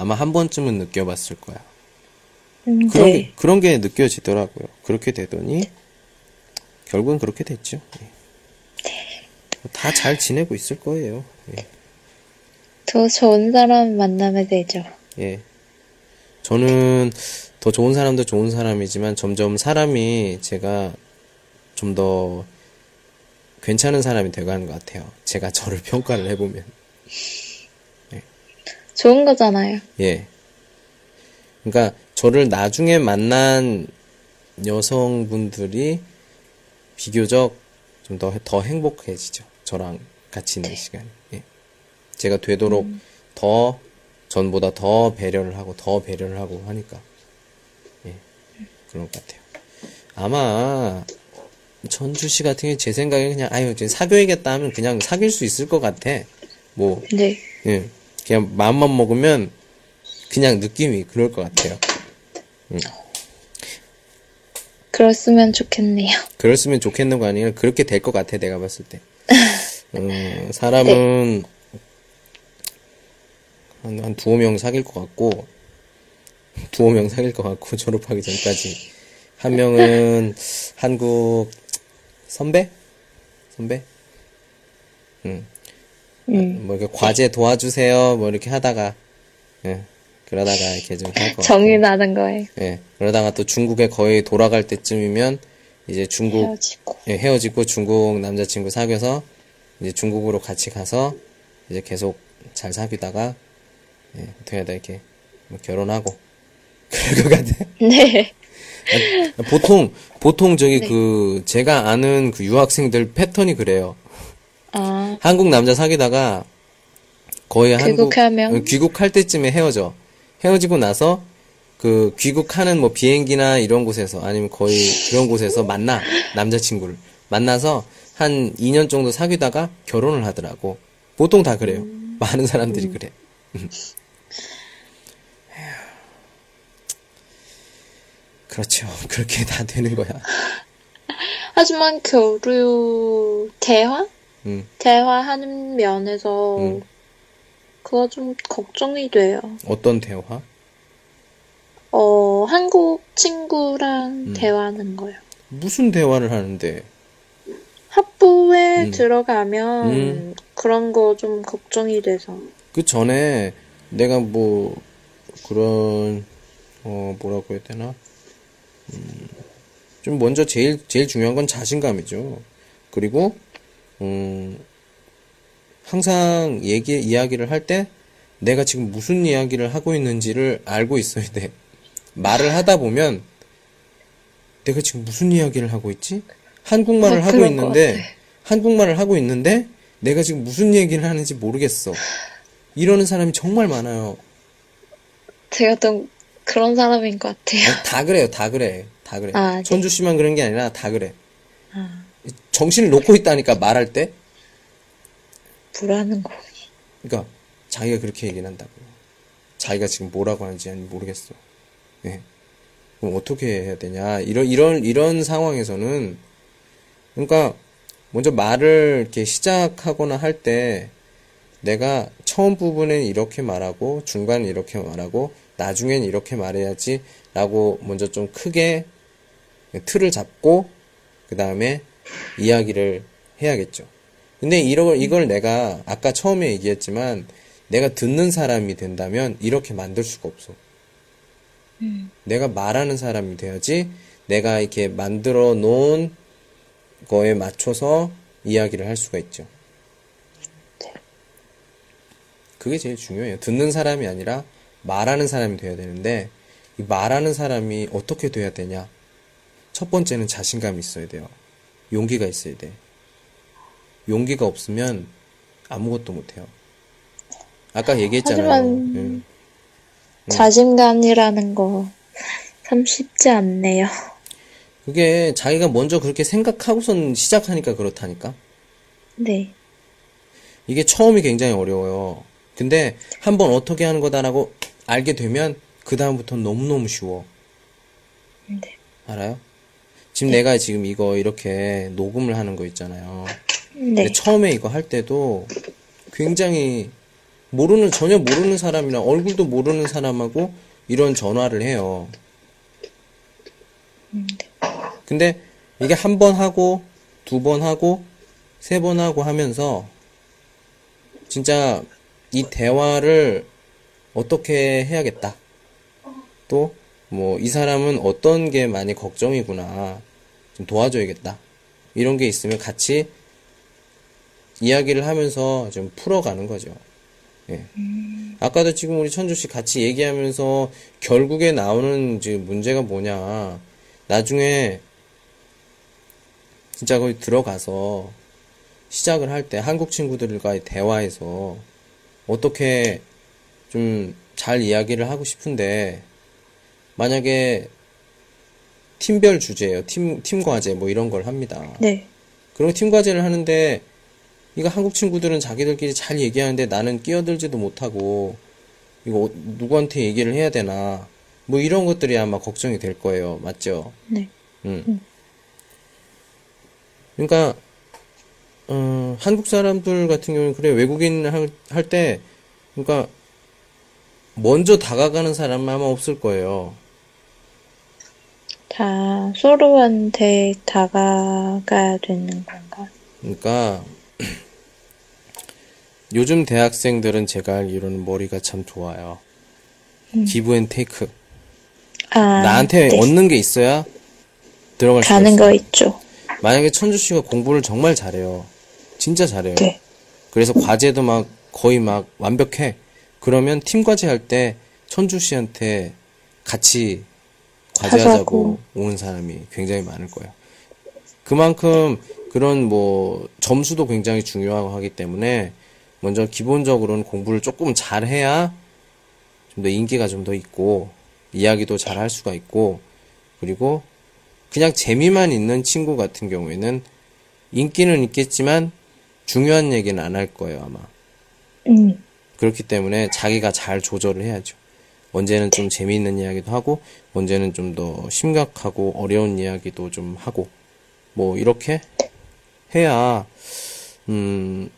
아마 한 번쯤은 느껴봤을 거야. 음, 그런 네. 게, 그런 게 느껴지더라고요. 그렇게 되더니, 결국은 그렇게 됐죠. 다잘 지내고 있을 거예요. 예. 더 좋은 사람 만나면 되죠. 예. 저는 더 좋은 사람도 좋은 사람이지만 점점 사람이 제가 좀 더 괜찮은 사람이 돼가는 것 같아요. 제가 저를 평가를 해보면. 좋은 거잖아요. 예. 그러니까 저를 나중에 만난 여성분들이 비교적 좀 더 더 행복해지죠. 저랑 같이 있는 시간이. 예. 제가 되도록 더 전보다 더 배려를 하고 더 배려를 하고 하니까. 예. 그런 것 같아요. 아마 전주 씨 같은 경우 제 생각에 그냥 아유 사귀어야겠다 하면 그냥 사귈 수 있을 것 같아. 뭐 네. 예, 그냥 마음만 먹으면 그냥 느낌이 그럴 것 같아요. 그랬으면 좋겠네요. 그랬으면 좋겠는 거 아니에요? 그렇게 될 것 같아, 내가 봤을 때. 음, 사람은 한, 한 두어 명 사귈 것 같고, 두어 명 사귈 것 같고, 졸업하기 전까지. 한 명은 한국 선배? 선배? 음, 음. 뭐 이렇게 과제 도와주세요, 뭐 이렇게 하다가, 예, 그러다가 이렇게 좀할것 같고. 정이 나는 거예요. 예, 그러다가 또 중국에 거의 돌아갈 때쯤이면 이제 중국 헤어지고. 예, 헤어지고 중국 남자친구 사귀어서 이제 중국으로 같이 가서 이제 계속 잘 사귀다가 예, 어떻게 하다 이렇게 뭐 결혼하고 그럴 것 같아. 네. 보통 보통 저기 그 제가 아는 그 유학생들 패턴이 그래요. 아, 한국 남자 사귀다가 거의 한국 귀국하면? 어, 귀국할 때쯤에 헤어져. 헤어지고 나서 그 귀국하는 뭐 비행기나 이런 곳에서 아니면 거의 그런 곳에서 만나 남자친구를 만나서 한 2년 정도 사귀다가 결혼을 하더라고. 보통 다 그래요. 많은 사람들이 그래. 그렇죠. 그렇게 다 되는 거야. 하지만 교류 대화? 음. 대화하는 면에서 음. 그거 좀 걱정이 돼요. 어떤 대화? 어, 한국 친구랑 음. 대화하는 거요. 무슨 대화를 하는데? 학부에 음. 들어가면 음. 그런 거 좀 걱정이 돼서. 그 전에 내가 뭐 그런 어 뭐라고 해야 되나 음, 좀 먼저 제일 제일 중요한 건 자신감이죠. 그리고 음 항상 얘기, 이야기를 할 때 내가 지금 무슨 이야기를 하고 있는지를 알고 있어야 돼. 말을 하다 보면 내가 지금 무슨 이야기를 하고 있지? 한국말을 어, 하고 있는데. 한국말을 하고 있는데 내가 지금 무슨 얘기를 하는지 모르겠어. 이러는 사람이 정말 많아요. 제가 좀 그런 사람인 것 같아요. 아니, 다 그래요, 다 그래. 다 그래. 아, 네. 천주 씨만 그런 게 아니라 다 그래. 아, 정신을 놓고 있다니까, 말할 때. 뭐라는 거. 그러니까, 자기가 그렇게 얘기를 한다고. 자기가 지금 뭐라고 하는지 모르겠어. 예. 그럼 어떻게 해야 되냐. 이런, 이런, 이런 상황에서는, 그러니까, 먼저 말을 이렇게 시작하거나 할 때, 내가 처음 부분엔 이렇게 말하고, 중간은 이렇게 말하고, 나중엔 이렇게 말해야지, 라고 먼저 좀 크게 틀을 잡고, 그 다음에 이야기를 해야겠죠. 근데 이걸, 이걸 내가 아까 처음에 얘기했지만, 내가 듣는 사람이 된다면 이렇게 만들 수가 없어. 내가 말하는 사람이 돼야지 내가 이렇게 만들어 놓은 거에 맞춰서 이야기를 할 수가 있죠. 그게 제일 중요해요. 듣는 사람이 아니라 말하는 사람이 돼야 되는데 이 말하는 사람이 어떻게 돼야 되냐? 첫 번째는 자신감이 있어야 돼요. 용기가 있어야 돼. 용기가 없으면 아무것도 못해요. 아까 얘기했잖아요. 하지만- 음. 자신감이라는 거 참 쉽지 않네요. 그게 자기가 먼저 그렇게 생각하고선 시작하니까 그렇다니까. 네. 이게 처음이 굉장히 어려워요. 근데 한번 어떻게 하는 거다라고 알게 되면 그 다음부터는 너무너무 쉬워. 네. 알아요? 지금 내가 지금 이거 이렇게 녹음을 하는 거 있잖아요. 네. 처음에 이거 할 때도 굉장히 모르는 전혀 모르는 사람이랑 얼굴도 모르는 사람하고 이런 전화를 해요. 근데 이게 한 번 하고 두 번 하고 세 번 하고 하면서 진짜 이 대화를 어떻게 해야겠다. 또 뭐 이 사람은 어떤 게 많이 걱정이구나. 좀 도와줘야겠다. 이런 게 있으면 같이 이야기를 하면서 좀 풀어가는 거죠. 예. 아까도 지금 우리 천주 씨 같이 얘기하면서 결국에 나오는 지금 문제가 뭐냐. 나중에 진짜 거기 들어가서 시작을 할 때 한국 친구들과의 대화에서 어떻게 좀 잘 이야기를 하고 싶은데 만약에 팀별 주제예요. 팀, 팀 과제 뭐 이런 걸 합니다. 네. 그리고 팀 과제를 하는데 이거 한국 친구들은 자기들끼리 잘 얘기하는데 나는 끼어들지도 못하고 이거 어- 누구한테 얘기를 해야 되나 뭐 이런 것들이 아마 걱정이 될 거예요. 맞죠? 네. 음. 그러니까 어, 한국 사람들 같은 경우는 그래 외국인 할때 그러니까 먼저 다가가는 사람은 아마 없을 거예요. 다 서로한테 다가가야 되는 건가? 그러니까 요즘 대학생들은 제가 알기로는 머리가 참 좋아요. give and take. 아, 나한테 네. 얻는 게 있어야 들어갈 가는 있어요. 거 있죠. 만약에 천주 씨가 공부를 정말 잘해요. 진짜 잘해요. 네. 그래서 과제도 막 거의 막 완벽해. 그러면 팀 과제 할 때 천주 씨한테 같이 과제하자고 하자고. 오는 사람이 굉장히 많을 거예요. 그만큼 그런 뭐 점수도 굉장히 중요하고 하기 때문에 먼저 기본적으로는 공부를 조금 잘해야 좀 더 인기가 좀 더 있고 이야기도 잘 할 수가 있고 그리고 그냥 재미만 있는 친구 같은 경우에는 인기는 있겠지만 중요한 얘기는 안 할 거예요 아마 음, 그렇기 때문에 자기가 잘 조절을 해야죠 언제는 좀 재미있는 이야기도 하고 언제는 좀 더 심각하고 어려운 이야기도 좀 하고 뭐 이렇게 해야 음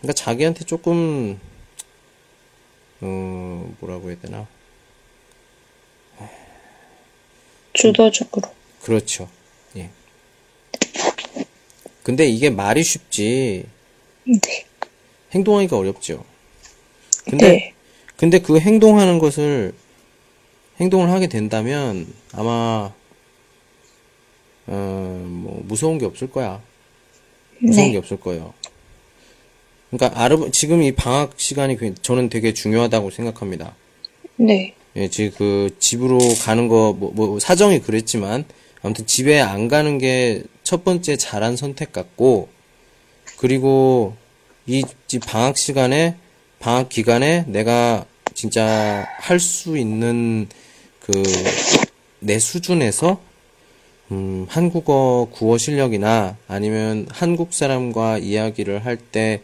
그러니까 자기한테 조금 어 뭐라고 해야 되나 주도적으로. 그렇죠 예 근데 이게 말이 쉽지 네. 행동하기가 어렵죠 근데 네. 근데 그 행동하는 것을 행동을 하게 된다면 아마 어, 뭐 무서운 게 없을 거야. 무서운 게 네. 없을 거예요. 그러니까 아르 지금 이 방학 시간이 굉- 저는 되게 중요하다고 생각합니다. 네. 예, 지금 그 집으로 가는 거 뭐 뭐 사정이 그랬지만 아무튼 집에 안 가는 게 첫 번째 잘한 선택 같고 그리고 이이 방학 시간에 방학 기간에 내가 진짜 할 수 있는 그 내 수준에서 음, 한국어 구어 실력이나 아니면 한국 사람과 이야기를 할 때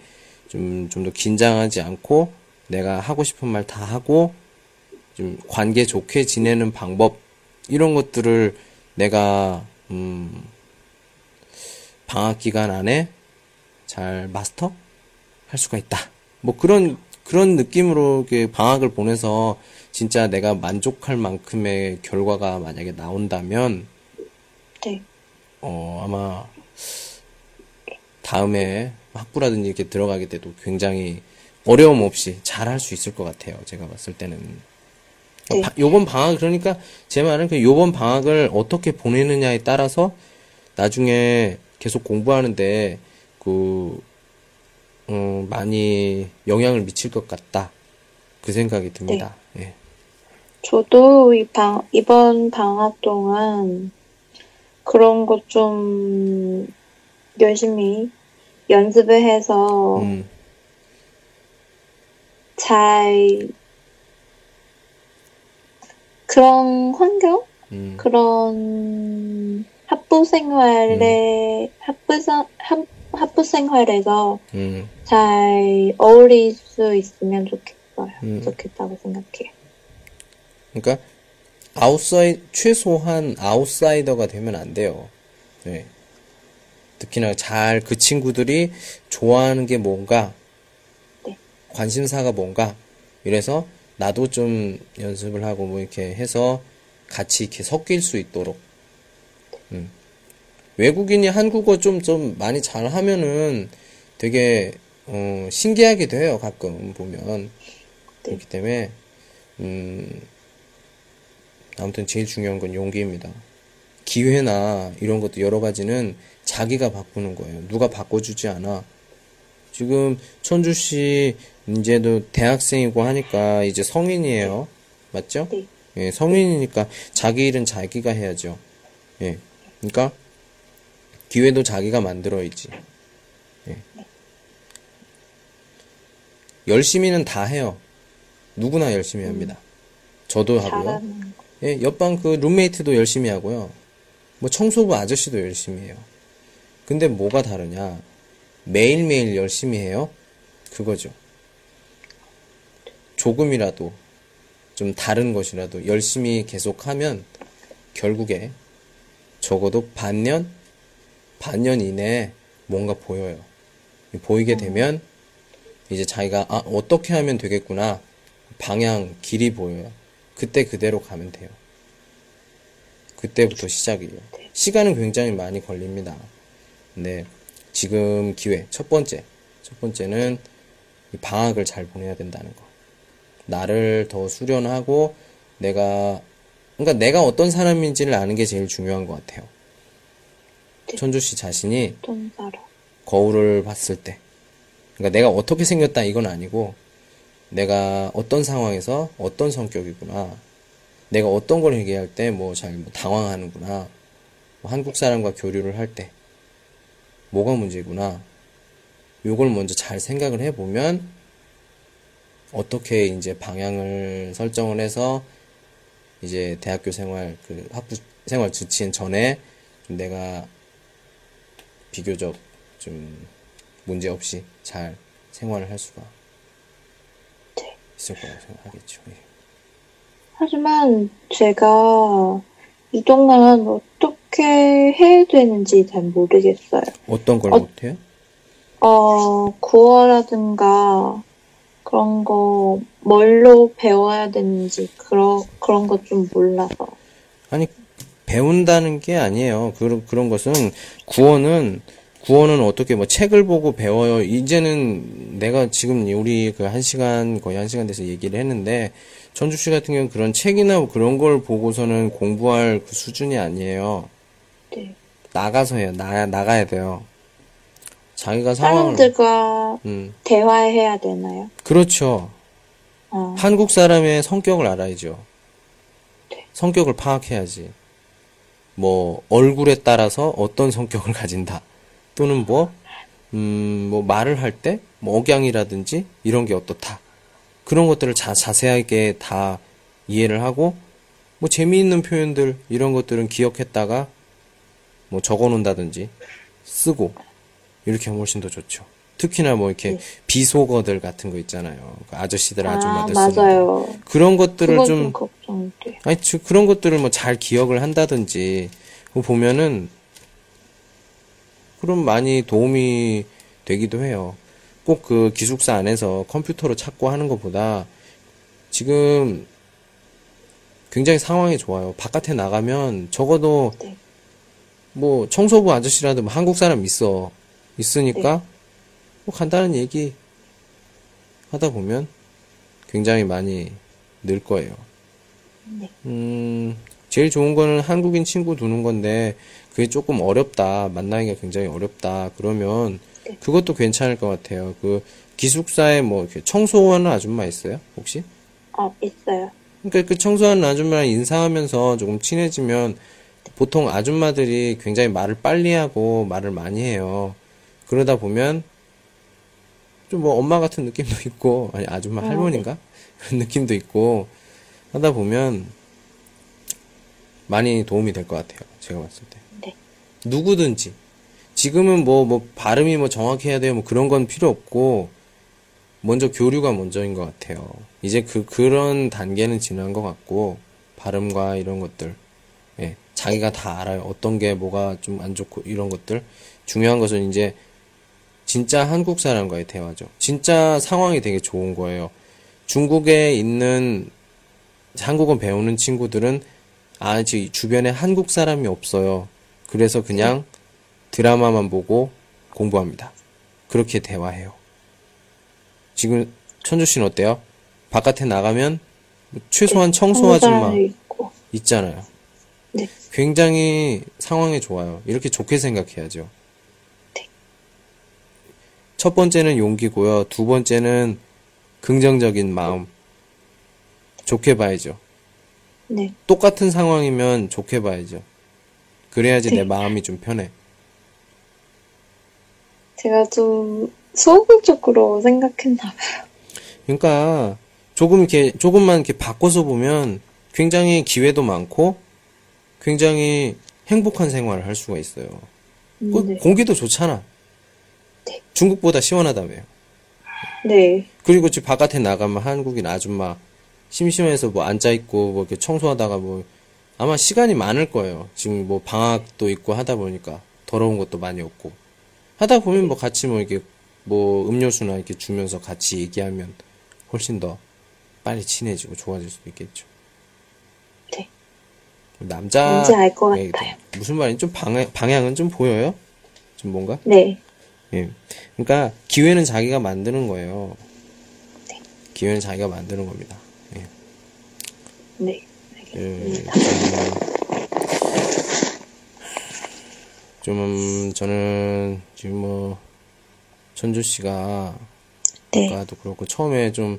좀 좀 더 긴장하지 않고 내가 하고 싶은 말 다 하고 좀 관계 좋게 지내는 방법 이런 것들을 내가 음 방학 기간 안에 잘 마스터 할 수가 있다. 뭐 그런 그런 느낌으로 방학을 보내서 진짜 내가 만족할 만큼의 결과가 만약에 나온다면 네. 어 아마 다음에 학부라든지 이렇게 들어가게 돼도 굉장히 어려움 없이 잘 할 수 있을 것 같아요. 제가 봤을 때는. 네. 바- 요번 방학 그러니까 제 말은 그 요번 방학을 어떻게 보내느냐에 따라서 나중에 계속 공부하는데 그 음, 많이 영향을 미칠 것 같다 그 생각이 듭니다. 예. 저도 이 방, 이번 방학 동안 그런 거좀 열심히 연습을 해서 음, 잘 그런 환경? 음, 그런 학부 생활에 학부 생- 학- 학부 생활에서 음, 잘 어울릴 수 있으면 좋겠어요. 음. 좋겠다고 생각해요. 그러니까 아웃사이 최소한 아웃사이더가 되면 안 돼요. 네. 특히나 잘 그 친구들이 좋아하는 게 뭔가, 네. 관심사가 뭔가, 이래서 나도 좀 연습을 하고 뭐 이렇게 해서 같이 이렇게 섞일 수 있도록. 음. 외국인이 한국어 좀, 좀 많이 잘 하면은 되게, 어, 신기하게 돼요, 가끔 보면. 그렇기 때문에, 음, 아무튼 제일 중요한 건 용기입니다. 기회나 이런 것도 여러 가지는 자기가 바꾸는 거예요. 누가 바꿔주지 않아. 지금 천주 씨 이제도 대학생이고 하니까 이제 성인이에요. 맞죠? 네. 예, 성인이니까 자기 일은 자기가 해야죠. 예. 그러니까 기회도 자기가 만들어야지. 예. 열심히는 다 해요. 누구나 열심히 합니다. 저도 하고요. 예, 옆방 그 룸메이트도 열심히 하고요. 뭐 청소부 아저씨도 열심히 해요. 근데 뭐가 다르냐? 매일매일 열심히 해요? 그거죠. 조금이라도 좀 다른 것이라도 열심히 계속하면 결국에 적어도 반년, 반년 이내에 뭔가 보여요. 보이게 되면 이제 자기가 아, 어떻게 하면 되겠구나. 방향, 길이 보여요. 그때 그대로 가면 돼요. 그때부터 시작이에요. 시간은 굉장히 많이 걸립니다. 근데 지금 기회, 첫 번째. 첫 번째는 이 방학을 잘 보내야 된다는 거. 나를 더 수련하고 내가, 그러니까 내가 어떤 사람인지를 아는 게 제일 중요한 것 같아요. 천주 씨 자신이. 거울을 봤을 때. 그러니까 내가 어떻게 생겼다 이건 아니고 내가 어떤 상황에서 어떤 성격이구나. 내가 어떤 걸 얘기할 때 뭐 잘 당황하는구나. 뭐 한국 사람과 교류를 할 때 뭐가 문제구나. 요걸 먼저 잘 생각을 해보면 어떻게 이제 방향을 설정을 해서 이제 대학교 생활 그 학부 생활 지친 전에 좀 내가 비교적 좀 문제 없이 잘 생활을 할 수가 네. 있을 거라고 생각하겠죠. 예. 하지만 제가 이동안 어떻게 해야 되는지 잘 모르겠어요. 어떤 걸 어- 못해요? 어, 구어라든가 그런 거 뭘로 배워야 되는지 그런 그런 거좀 몰라서. 아니 배운다는 게 아니에요. 그런 그런 것은 구어는 구어는 어떻게 뭐 책을 보고 배워요. 이제는 내가 지금 우리 그 한 시간 거의 한 시간 돼서 얘기를 했는데 전주 씨 같은 경우는 그런 책이나 그런 걸 보고서는 공부할 그 수준이 아니에요. 네. 나가서 해요. 나 나가야 돼요. 자기가 상황을 사람들과 음 대화해야 되나요? 그렇죠. 어, 한국 사람의 성격을 알아야죠. 네. 성격을 파악해야지. 뭐, 얼굴에 따라서 어떤 성격을 가진다. 또는 뭐, 음, 뭐, 말을 할 때, 뭐, 억양이라든지, 이런 게 어떻다. 그런 것들을 자, 자세하게 다 이해를 하고, 뭐, 재미있는 표현들, 이런 것들은 기억했다가, 뭐, 적어 놓는다든지, 쓰고, 이렇게 하면 훨씬 더 좋죠. 특히나 뭐, 이렇게 비속어들 같은 거 있잖아요. 그 아저씨들, 아, 아줌마들 쓰는 거. 맞아요. 그런 것들을 그건 좀 좀 걱정돼. 아니 저- 그런 것들을 뭐 잘 기억을 한다든지 그거 보면은 그럼 많이 도움이 되기도 해요. 꼭 그 기숙사 안에서 컴퓨터로 찾고 하는 것보다 지금 굉장히 상황이 좋아요. 바깥에 나가면 적어도 네. 뭐 청소부 아저씨라도 뭐 한국 사람 있어 있으니까 네. 뭐 간단한 얘기 하다 보면 굉장히 많이 늘 거예요. 네. 음, 제일 좋은 거는 한국인 친구 두는 건데, 그게 조금 어렵다, 만나기가 굉장히 어렵다, 그러면, 네. 그것도 괜찮을 것 같아요. 그, 기숙사에 뭐, 청소하는 아줌마 있어요? 혹시? 어, 있어요. 그러니까 그 청소하는 아줌마랑 인사하면서 조금 친해지면, 보통 아줌마들이 굉장히 말을 빨리 하고, 말을 많이 해요. 그러다 보면, 좀 뭐, 엄마 같은 느낌도 있고, 아니, 아줌마 어, 할머니인가? 그런 느낌도 있고, 하다 보면, 많이 도움이 될 것 같아요. 제가 봤을 때. 네. 누구든지. 지금은 뭐, 뭐, 발음이 뭐 정확해야 돼요. 뭐 그런 건 필요 없고, 먼저 교류가 먼저인 것 같아요. 이제 그, 그런 단계는 지난 것 같고, 발음과 이런 것들. 예. 자기가 다 알아요. 어떤 게 뭐가 좀 안 좋고, 이런 것들. 중요한 것은 이제, 진짜 한국 사람과의 대화죠. 진짜 상황이 되게 좋은 거예요. 중국에 있는 한국어 배우는 친구들은 아, 지 주변에 한국 사람이 없어요. 그래서 그냥 드라마만 보고 공부합니다. 그렇게 대화해요. 지금 천주 씨는 어때요? 바깥에 나가면 뭐 최소한 청소 아줌마. 있잖아요. 네. 굉장히 상황이 좋아요. 이렇게 좋게 생각해야죠. 네. 첫 번째는 용기고요. 두 번째는 긍정적인 마음. 좋게 봐야죠. 네. 똑같은 상황이면 좋게 봐야죠. 그래야지 네. 내 마음이 좀 편해. 제가 좀 소극적으로 생각했나 봐요. 그러니까 조금 이렇게 조금만 이렇게 바꿔서 보면 굉장히 기회도 많고 굉장히 행복한 생활을 할 수가 있어요. 그 네. 공기도 좋잖아. 네. 중국보다 시원하다며요. 네. 그리고 지금 바깥에 나가면 한국인 아줌마 심심해서 뭐 앉아 있고 뭐 이렇게 청소하다가 뭐 아마 시간이 많을 거예요. 지금 뭐 방학도 있고 하다 보니까 더러운 것도 많이 없고 하다 보면 뭐 같이 뭐 이렇게 뭐 음료수나 이렇게 주면서 같이 얘기하면 훨씬 더 빨리 친해지고 좋아질 수도 있겠죠. 네. 남자 뭔지 알것 예, 같아요. 무슨 말인지 좀 방향, 방향은 좀 보여요? 좀 뭔가? 네. 예. 그러니까 기회는 자기가 만드는 거예요. 네. 기회는 자기가 만드는 겁니다. 예. 네. 예, 알겠습니다. 좀, 음, 저는 지금 뭐 천주 씨가 네. 아까도 그렇고 처음에 좀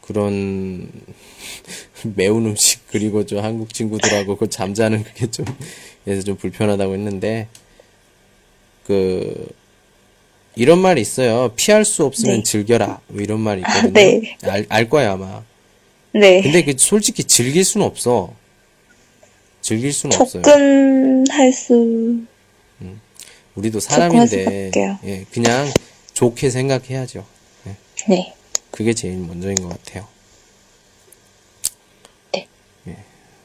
그런 매운 음식 그리고 좀 한국 친구들하고 그 잠자는 그게 좀 그래서 좀 불편하다고 했는데 그 이런 말이 있어요. 피할 수 없으면 네. 즐겨라. 뭐 이런 말이 있거든요. 네. 알, 알 거야 아마. 네. 근데 그 솔직히 즐길 수는 없어. 즐길 수는 없어요. 접근할 수, 우리도 접근할 사람인데. 예, 그냥 좋게 생각해야죠. 예, 네. 그게 제일 먼저인 것 같아요. 네. 예,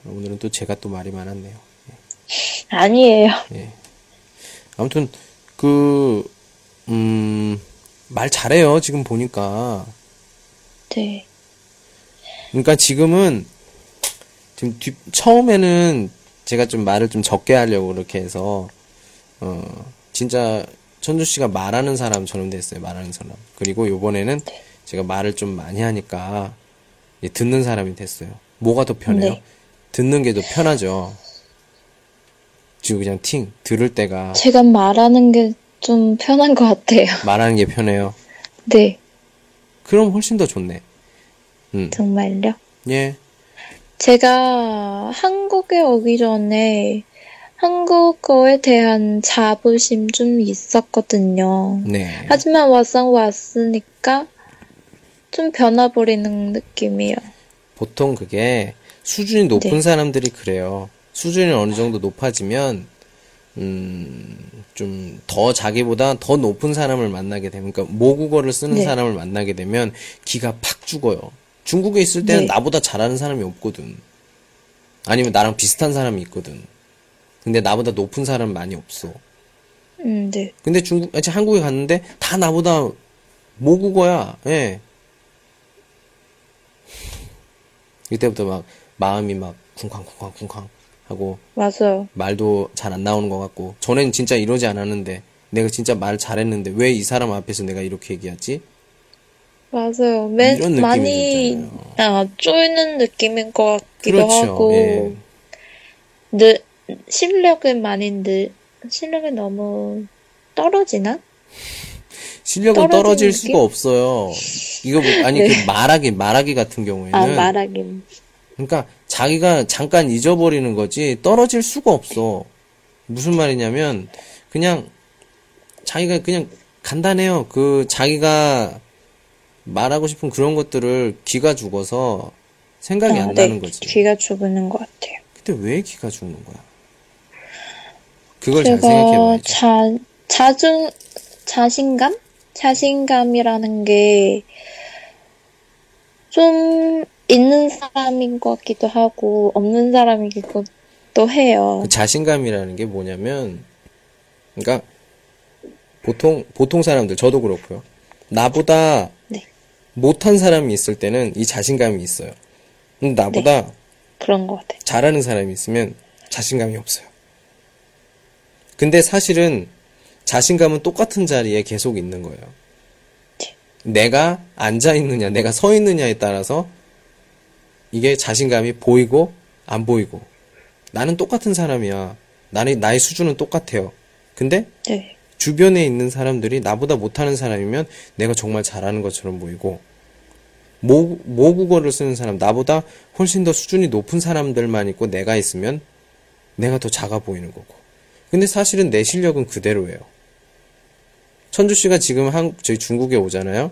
오늘은 또 제가 또 말이 많았네요. 아니에요. 아무튼 그 음, 말 잘해요. 지금 보니까. 네. 그러니까 지금은 지금 뒤, 처음에는 제가 좀 말을 좀 적게 하려고 그렇게 해서 어 진짜 천주 씨가 말하는 사람처럼 됐어요. 말하는 사람. 그리고 요번에는 제가 말을 좀 많이 하니까 듣는 사람이 됐어요. 뭐가 더 편해요? 네. 듣는 게 더 편하죠. 지금 그냥 팅 들을 때가 제가 말하는 게 좀 편한 것 같아요. 말하는 게 편해요. 네, 그럼 훨씬 더 좋네. 음, 정말요. 예. 제가 한국에 오기 전에 한국어에 대한 자부심 좀 있었거든요. 네. 하지만 와상 왔으니까 좀 변화버리는 느낌이에요. 보통 그게 수준이 높은 네. 사람들이 그래요. 수준이 어느 정도 높아지면, 음, 좀 더 자기보다 더 높은 사람을 만나게 되면, 그러니까 모국어를 쓰는 네. 사람을 만나게 되면 기가 팍 죽어요. 중국에 있을 때는 네. 나보다 잘하는 사람이 없거든. 아니면 나랑 비슷한 사람이 있거든. 근데 나보다 높은 사람은 많이 없어. 음, 네. 근데 중국, 아니, 한국에 갔는데 다 나보다 모국어야. 예. 이때부터 막 마음이 막 쿵쾅쿵쾅쿵쾅 하고 맞아요. 말도 잘 안 나오는 것 같고 전엔 진짜 이러지 않았는데 내가 진짜 말 잘했는데 왜 이 사람 앞에서 내가 이렇게 얘기하지? 맞아요. 맨, 이런 많이. 아, 쪼이는 느낌인 것 같기도 그렇죠. 하고, 예. 늘, 실력은 많이 늘, 실력이 너무 떨어지나? 실력은 떨어질 느낌? 수가 없어요. 이거 뭐, 아니 네. 그 말하기 말하기 같은 경우에는 아, 말하긴. 그러니까 자기가 잠깐 잊어버리는 거지 떨어질 수가 없어. 무슨 말이냐면 그냥 자기가 그냥 간단해요. 그 자기가 말하고 싶은 그런 것들을 기가 죽어서 생각이 아, 안 네. 나는 거지. 귀가 죽는 것 같아요. 근데 왜 기가 죽는 거야? 그걸 잘 생각해봐야지. 자, 자중, 자신감? 자신감이라는 게 좀 있는 사람인 것 같기도 하고 없는 사람이기도 해요. 그 자신감이라는 게 뭐냐면, 그러니까 보통 보통 사람들 저도 그렇고요. 나보다 네. 못한 사람이 있을 때는 이 자신감이 있어요. 근데 나보다 그런 것 같아요. 잘하는 사람이 있으면 자신감이 없어요. 근데 사실은 자신감은 똑같은 자리에 계속 있는 거예요. 내가 앉아 있느냐, 내가 서 있느냐에 따라서 이게 자신감이 보이고 안 보이고 나는 똑같은 사람이야. 나는 나의 수준은 똑같아요. 근데 네. 주변에 있는 사람들이 나보다 못하는 사람이면 내가 정말 잘하는 것처럼 보이고 모, 모국어를 쓰는 사람 나보다 훨씬 더 수준이 높은 사람들만 있고 내가 있으면 내가 더 작아 보이는 거고 근데 사실은 내 실력은 그대로예요 천주 씨가 지금 한 저희 중국에 오잖아요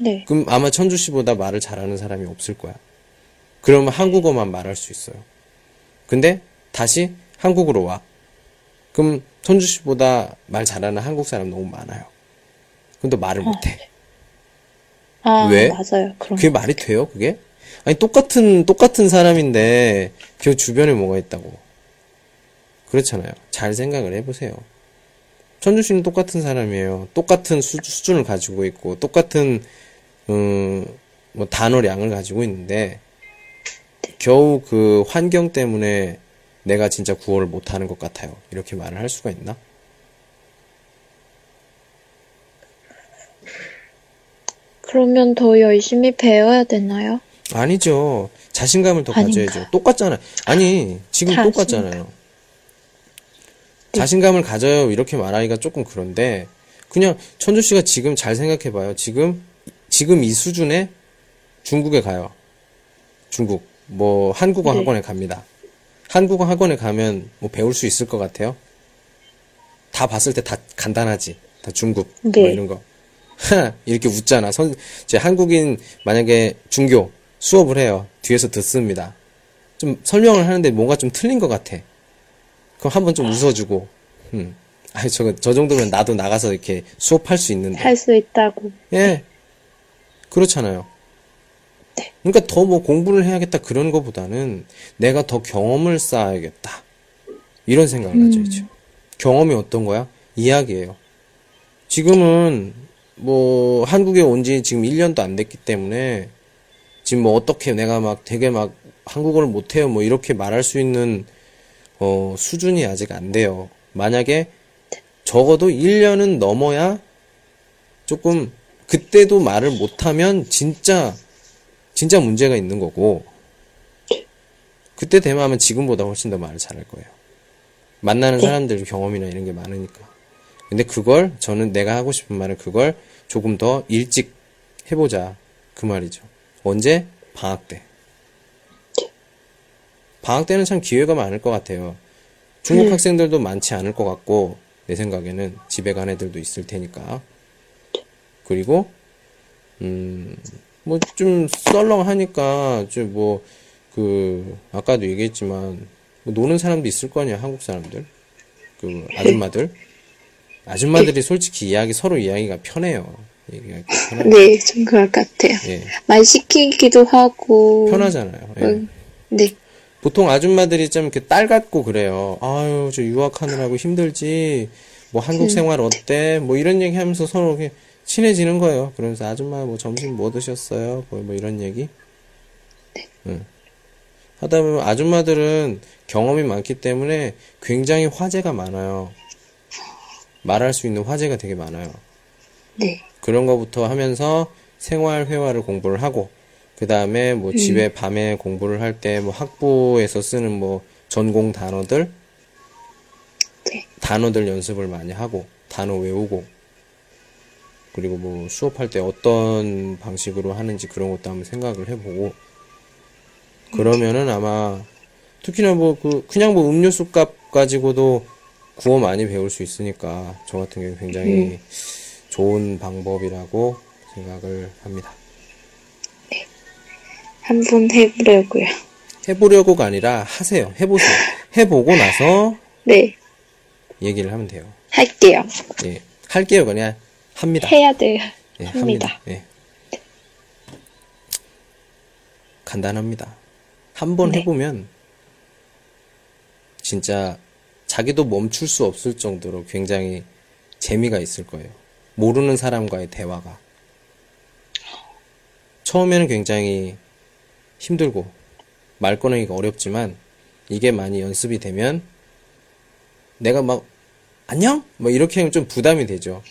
네. 그럼 아마 천주 씨보다 말을 잘하는 사람이 없을 거야 그러면 한국어만 말할 수 있어요 근데 다시 한국으로 와 그럼 천주 씨보다 말 잘하는 한국 사람 너무 많아요. 근데 말을 못해. 아, 왜? 맞아요. 그게 말이 돼요, 그게? 아니, 똑같은, 똑같은 사람인데, 그 주변에 뭐가 있다고. 그렇잖아요. 잘 생각을 해보세요. 천주 씨는 똑같은 사람이에요. 똑같은 수, 수준을 가지고 있고, 똑같은, 음, 뭐, 단어량을 가지고 있는데, 겨우 그 환경 때문에 내가 진짜 구호를 못하는 것 같아요. 이렇게 말을 할 수가 있나? 그러면 더 열심히 배워야 되나요? 아니죠. 자신감을 더 아닌가? 가져야죠. 똑같잖아요. 아니, 지금 자신감. 똑같잖아요. 자신감을 가져요. 이렇게 말하기가 조금 그런데, 그냥 천주 씨가 지금 잘 생각해봐요. 지금, 지금 이 수준에 중국에 가요. 중국. 뭐, 한국어 네. 학원에 갑니다. 한국어 학원에 가면 뭐 배울 수 있을 것 같아요? 다 봤을 때 다 간단하지. 다 중국. 뭐 네. 이런 거. 하, 이렇게 웃잖아. 선, 제 한국인 만약에 중교 수업을 해요. 뒤에서 듣습니다. 좀 설명을 하는데 뭔가 좀 틀린 것 같아. 그럼 한번 좀 웃어주고, 음. 아니, 저, 저 정도면 나도 나가서 이렇게 수업할 수 있는데. 할 수 있다고. 예. 그렇잖아요. 네. 그러니까 더 뭐 공부를 해야겠다 그런 거보다는 내가 더 경험을 쌓아야겠다. 이런 생각을 음. 가져야죠. 경험이 어떤 거야? 이야기예요. 지금은 뭐 한국에 온 지 지금 1년도 안 됐기 때문에 지금 뭐 어떻게 내가 막 되게 막 한국어를 못해요 뭐 이렇게 말할 수 있는 어 수준이 아직 안 돼요. 만약에 적어도 1년은 넘어야 조금 그때도 말을 못하면 진짜 진짜 문제가 있는 거고 그때 되면 아마 지금보다 훨씬 더 말을 잘할 거예요. 만나는 네. 사람들 경험이나 이런 게 많으니까 근데 그걸 저는 내가 하고 싶은 말은 그걸 조금 더 일찍 해보자 그 말이죠. 언제 방학 때. 방학 때는 참 기회가 많을 것 같아요. 중국 학생들도 많지 않을 것 같고 내 생각에는 집에 간 애들도 있을 테니까. 그리고 음 뭐 좀 썰렁하니까 좀 뭐 그 아까도 얘기했지만 뭐 노는 사람도 있을 거 아니야 한국 사람들? 그 아줌마들? 아줌마들이 솔직히 이야기 서로 이야기가 편해요. 얘기가 편하, 네, 좀 그럴 것 같아요. 예, 말 시키기도 하고. 편하잖아요. 예. 음, 네. 보통 아줌마들이 좀 이렇게 딸 같고 그래요. 아유 저 유학하느라고 힘들지? 뭐 한국 생활 어때? 뭐 이런 얘기 하면서 서로 이렇게 친해지는 거예요 그러면서 아줌마 뭐 점심 뭐 드셨어요 뭐, 뭐 이런 얘기 응. 하다 보면 아줌마들은 경험이 많기 때문에 굉장히 화제가 많아요. 말할 수 있는 화제가 되게 많아요. 네. 그런 거부터 하면서 생활 회화를 공부를 하고, 그 다음에 뭐 집에 밤에 공부를 할 때 뭐 학부에서 쓰는 뭐 전공 단어들, 네. 단어들 연습을 많이 하고, 단어 외우고, 그리고 뭐 수업할 때 어떤 방식으로 하는지 그런 것도 한번 생각을 해보고, 그러면은 아마 특히나 뭐 그 그냥 뭐 음료수 값 가지고도 구어 많이 배울 수 있으니까 저 같은 경우 굉장히 좋은 방법이라고 생각을 합니다. 한번 해보려고요. 해보려고가 아니라 하세요. 해보세요. 해보고 나서 네. 얘기를 하면 돼요. 할게요. 예. 할게요. 그냥 합니다. 해야 돼요. 예, 합니다. 예. 간단합니다. 한 번 네. 해보면 진짜 자기도 멈출 수 없을 정도로 굉장히 재미가 있을 거예요. 모르는 사람과의 대화가. 처음에는 굉장히 힘들고 말 꺼내기가 어렵지만 이게 많이 연습이 되면 내가 막 안녕? 뭐 이렇게 하면 좀 부담이 되죠.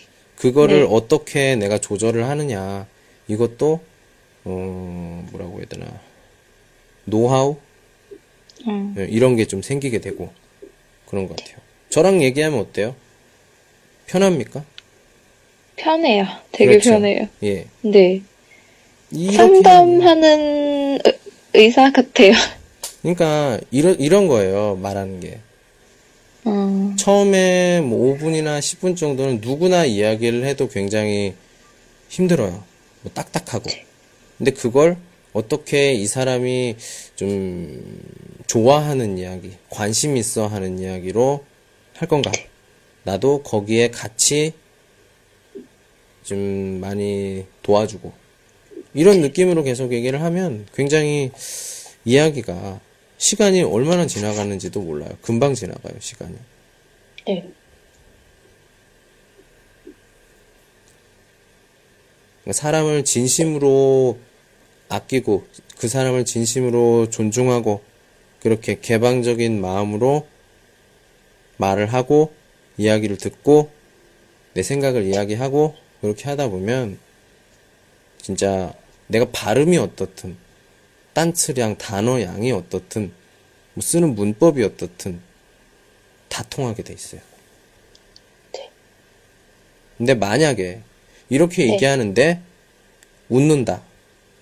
그거를 네. 어떻게 내가 조절을 하느냐 이것도 어 뭐라고 해야 되나 노하우 음, 예, 이런 게 좀 생기게 되고 그런 것 같아요. 저랑 얘기하면 어때요? 편합니까? 편해요. 되게 그렇죠. 편해요. 예. 네. 상담하는 의- 의사 같아요. 그러니까 이런 이런 거예요. 말하는 게. 어, 처음에 뭐 5분이나 10분 정도는 누구나 이야기를 해도 굉장히 힘들어요. 뭐 딱딱하고. 근데 그걸 어떻게 이 사람이 좀 좋아하는 이야기, 관심 있어 하는 이야기로 할 건가? 나도 거기에 같이 좀 많이 도와주고. 이런 느낌으로 계속 얘기를 하면 굉장히 이야기가 시간이 얼마나 지나가는지도 몰라요. 금방 지나가요, 시간이. 네. 그러니까 사람을 진심으로 아끼고 그 사람을 진심으로 존중하고 그렇게 개방적인 마음으로 말을 하고 이야기를 듣고 내 생각을 이야기하고 그렇게 하다 보면 진짜 내가 발음이 어떻든 단츠량 단어 양이 어떻든 뭐 쓰는 문법이 어떻든 다 통하게 돼 있어요. 근데 만약에 이렇게 네. 얘기하는데 웃는다,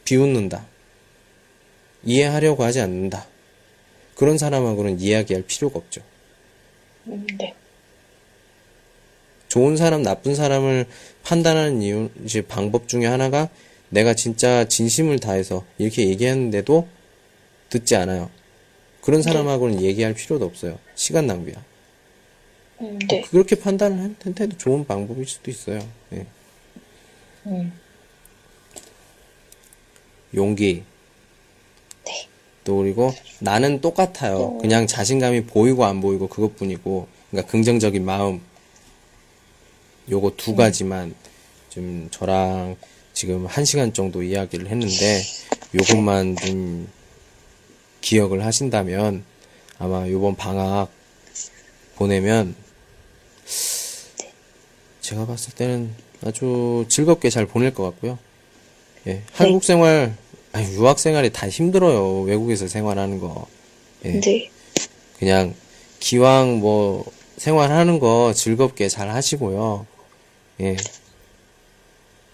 비웃는다, 이해하려고 하지 않는다. 그런 사람하고는 이야기할 필요가 없죠. 음, 네. 좋은 사람, 나쁜 사람을 판단하는 이유, 이제 방법 중에 하나가 내가 진짜 진심을 다해서 이렇게 얘기했는데도 듣지 않아요. 그런 사람하고는 얘기할 필요도 없어요. 시간 낭비야. 음, 네. 그렇게 판단을 할 텐데도 좋은 방법일 수도 있어요. 예. 음, 용기. 네. 또 그리고 나는 똑같아요. 그냥 자신감이 보이고 안 보이고 그것뿐이고. 그러니까 긍정적인 마음. 요거 두 가지만 좀 저랑 지금 한 시간 정도 이야기를 했는데 요것만 좀 기억을 하신다면 아마 요번 방학 보내면 제가 봤을 때는 아주 즐겁게 잘 보낼 것 같고요. 예, 한국 생활, 아니, 유학 생활이 다 힘들어요. 외국에서 생활하는 거. 예, 네. 그냥 기왕 뭐 생활하는 거 즐겁게 잘 하시고요. 예.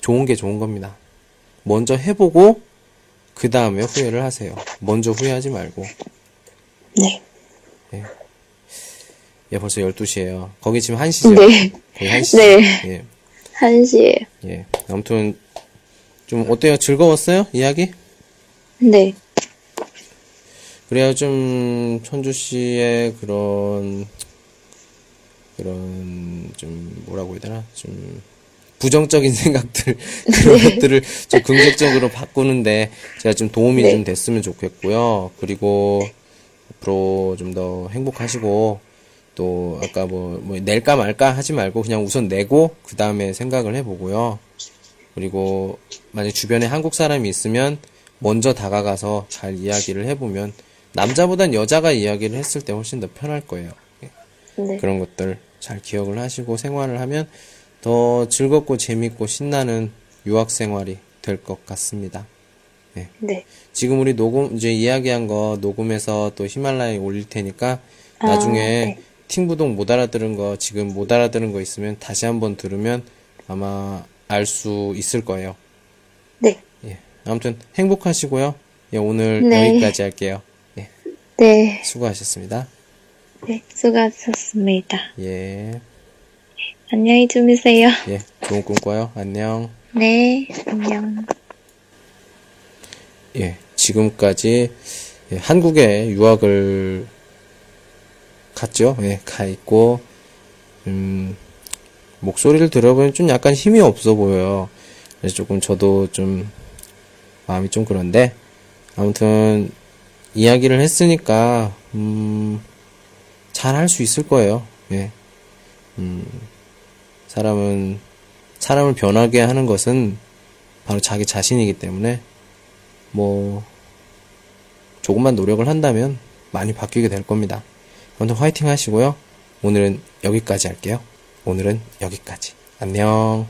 좋은 게 좋은 겁니다. 먼저 해보고, 그 다음에 후회를 하세요. 먼저 후회하지 말고. 네. 예, 벌써 12시에요. 거기 지금 1시죠? 네. 거의 1시. 네. 예. 1시에. 예. 아무튼, 좀, 어때요? 즐거웠어요? 이야기? 네. 그래야 좀, 천주 씨의 그런, 그런, 좀, 뭐라고 해야 되나? 좀, 부정적인 생각들, 그런 것들을 좀 긍정적으로 바꾸는데, 제가 좀 도움이 네. 좀 됐으면 좋겠고요. 그리고, 앞으로 좀 더 행복하시고, 또, 아까 뭐, 뭐, 낼까 말까 하지 말고, 그냥 우선 내고, 그 다음에 생각을 해보고요. 그리고, 만약 주변에 한국 사람이 있으면, 먼저 다가가서 잘 이야기를 해보면, 남자보단 여자가 이야기를 했을 때 훨씬 더 편할 거예요. 예. 네. 그런 것들 잘 기억을 하시고 생활을 하면 더 즐겁고 재밌고 신나는 유학 생활이 될 것 같습니다. 네. 지금 우리 녹음 이제 이야기한 거 녹음해서 또 히말라야에 올릴 테니까 아, 나중에 네. 팀부동 못 알아들은 거 지금 못 알아들은 거 있으면 다시 한번 들으면 아마 알 수 있을 거예요. 네. 예. 아무튼 행복하시고요. 예, 오늘 네. 여기까지 할게요. 예, 네. 수고하셨습니다. 네. 수고하셨습니다. 예, 안녕히 주무세요. 예, 좋은 꿈 꿔요. 안녕. 네. 안녕. 예, 지금까지 예, 한국에 유학을 갔죠. 예, 가 있고, 음, 목소리를 들어보면 좀 약간 힘이 없어 보여요. 그래서 조금 저도 좀 마음이 좀 그런데, 아무튼, 이야기를 했으니까, 음, 잘 할 수 있을 거예요. 예. 음, 사람은, 사람을 변하게 하는 것은 바로 자기 자신이기 때문에, 뭐, 조금만 노력을 한다면 많이 바뀌게 될 겁니다. 아무튼 화이팅 하시고요. 오늘은 여기까지 할게요. 오늘은 여기까지. 안녕.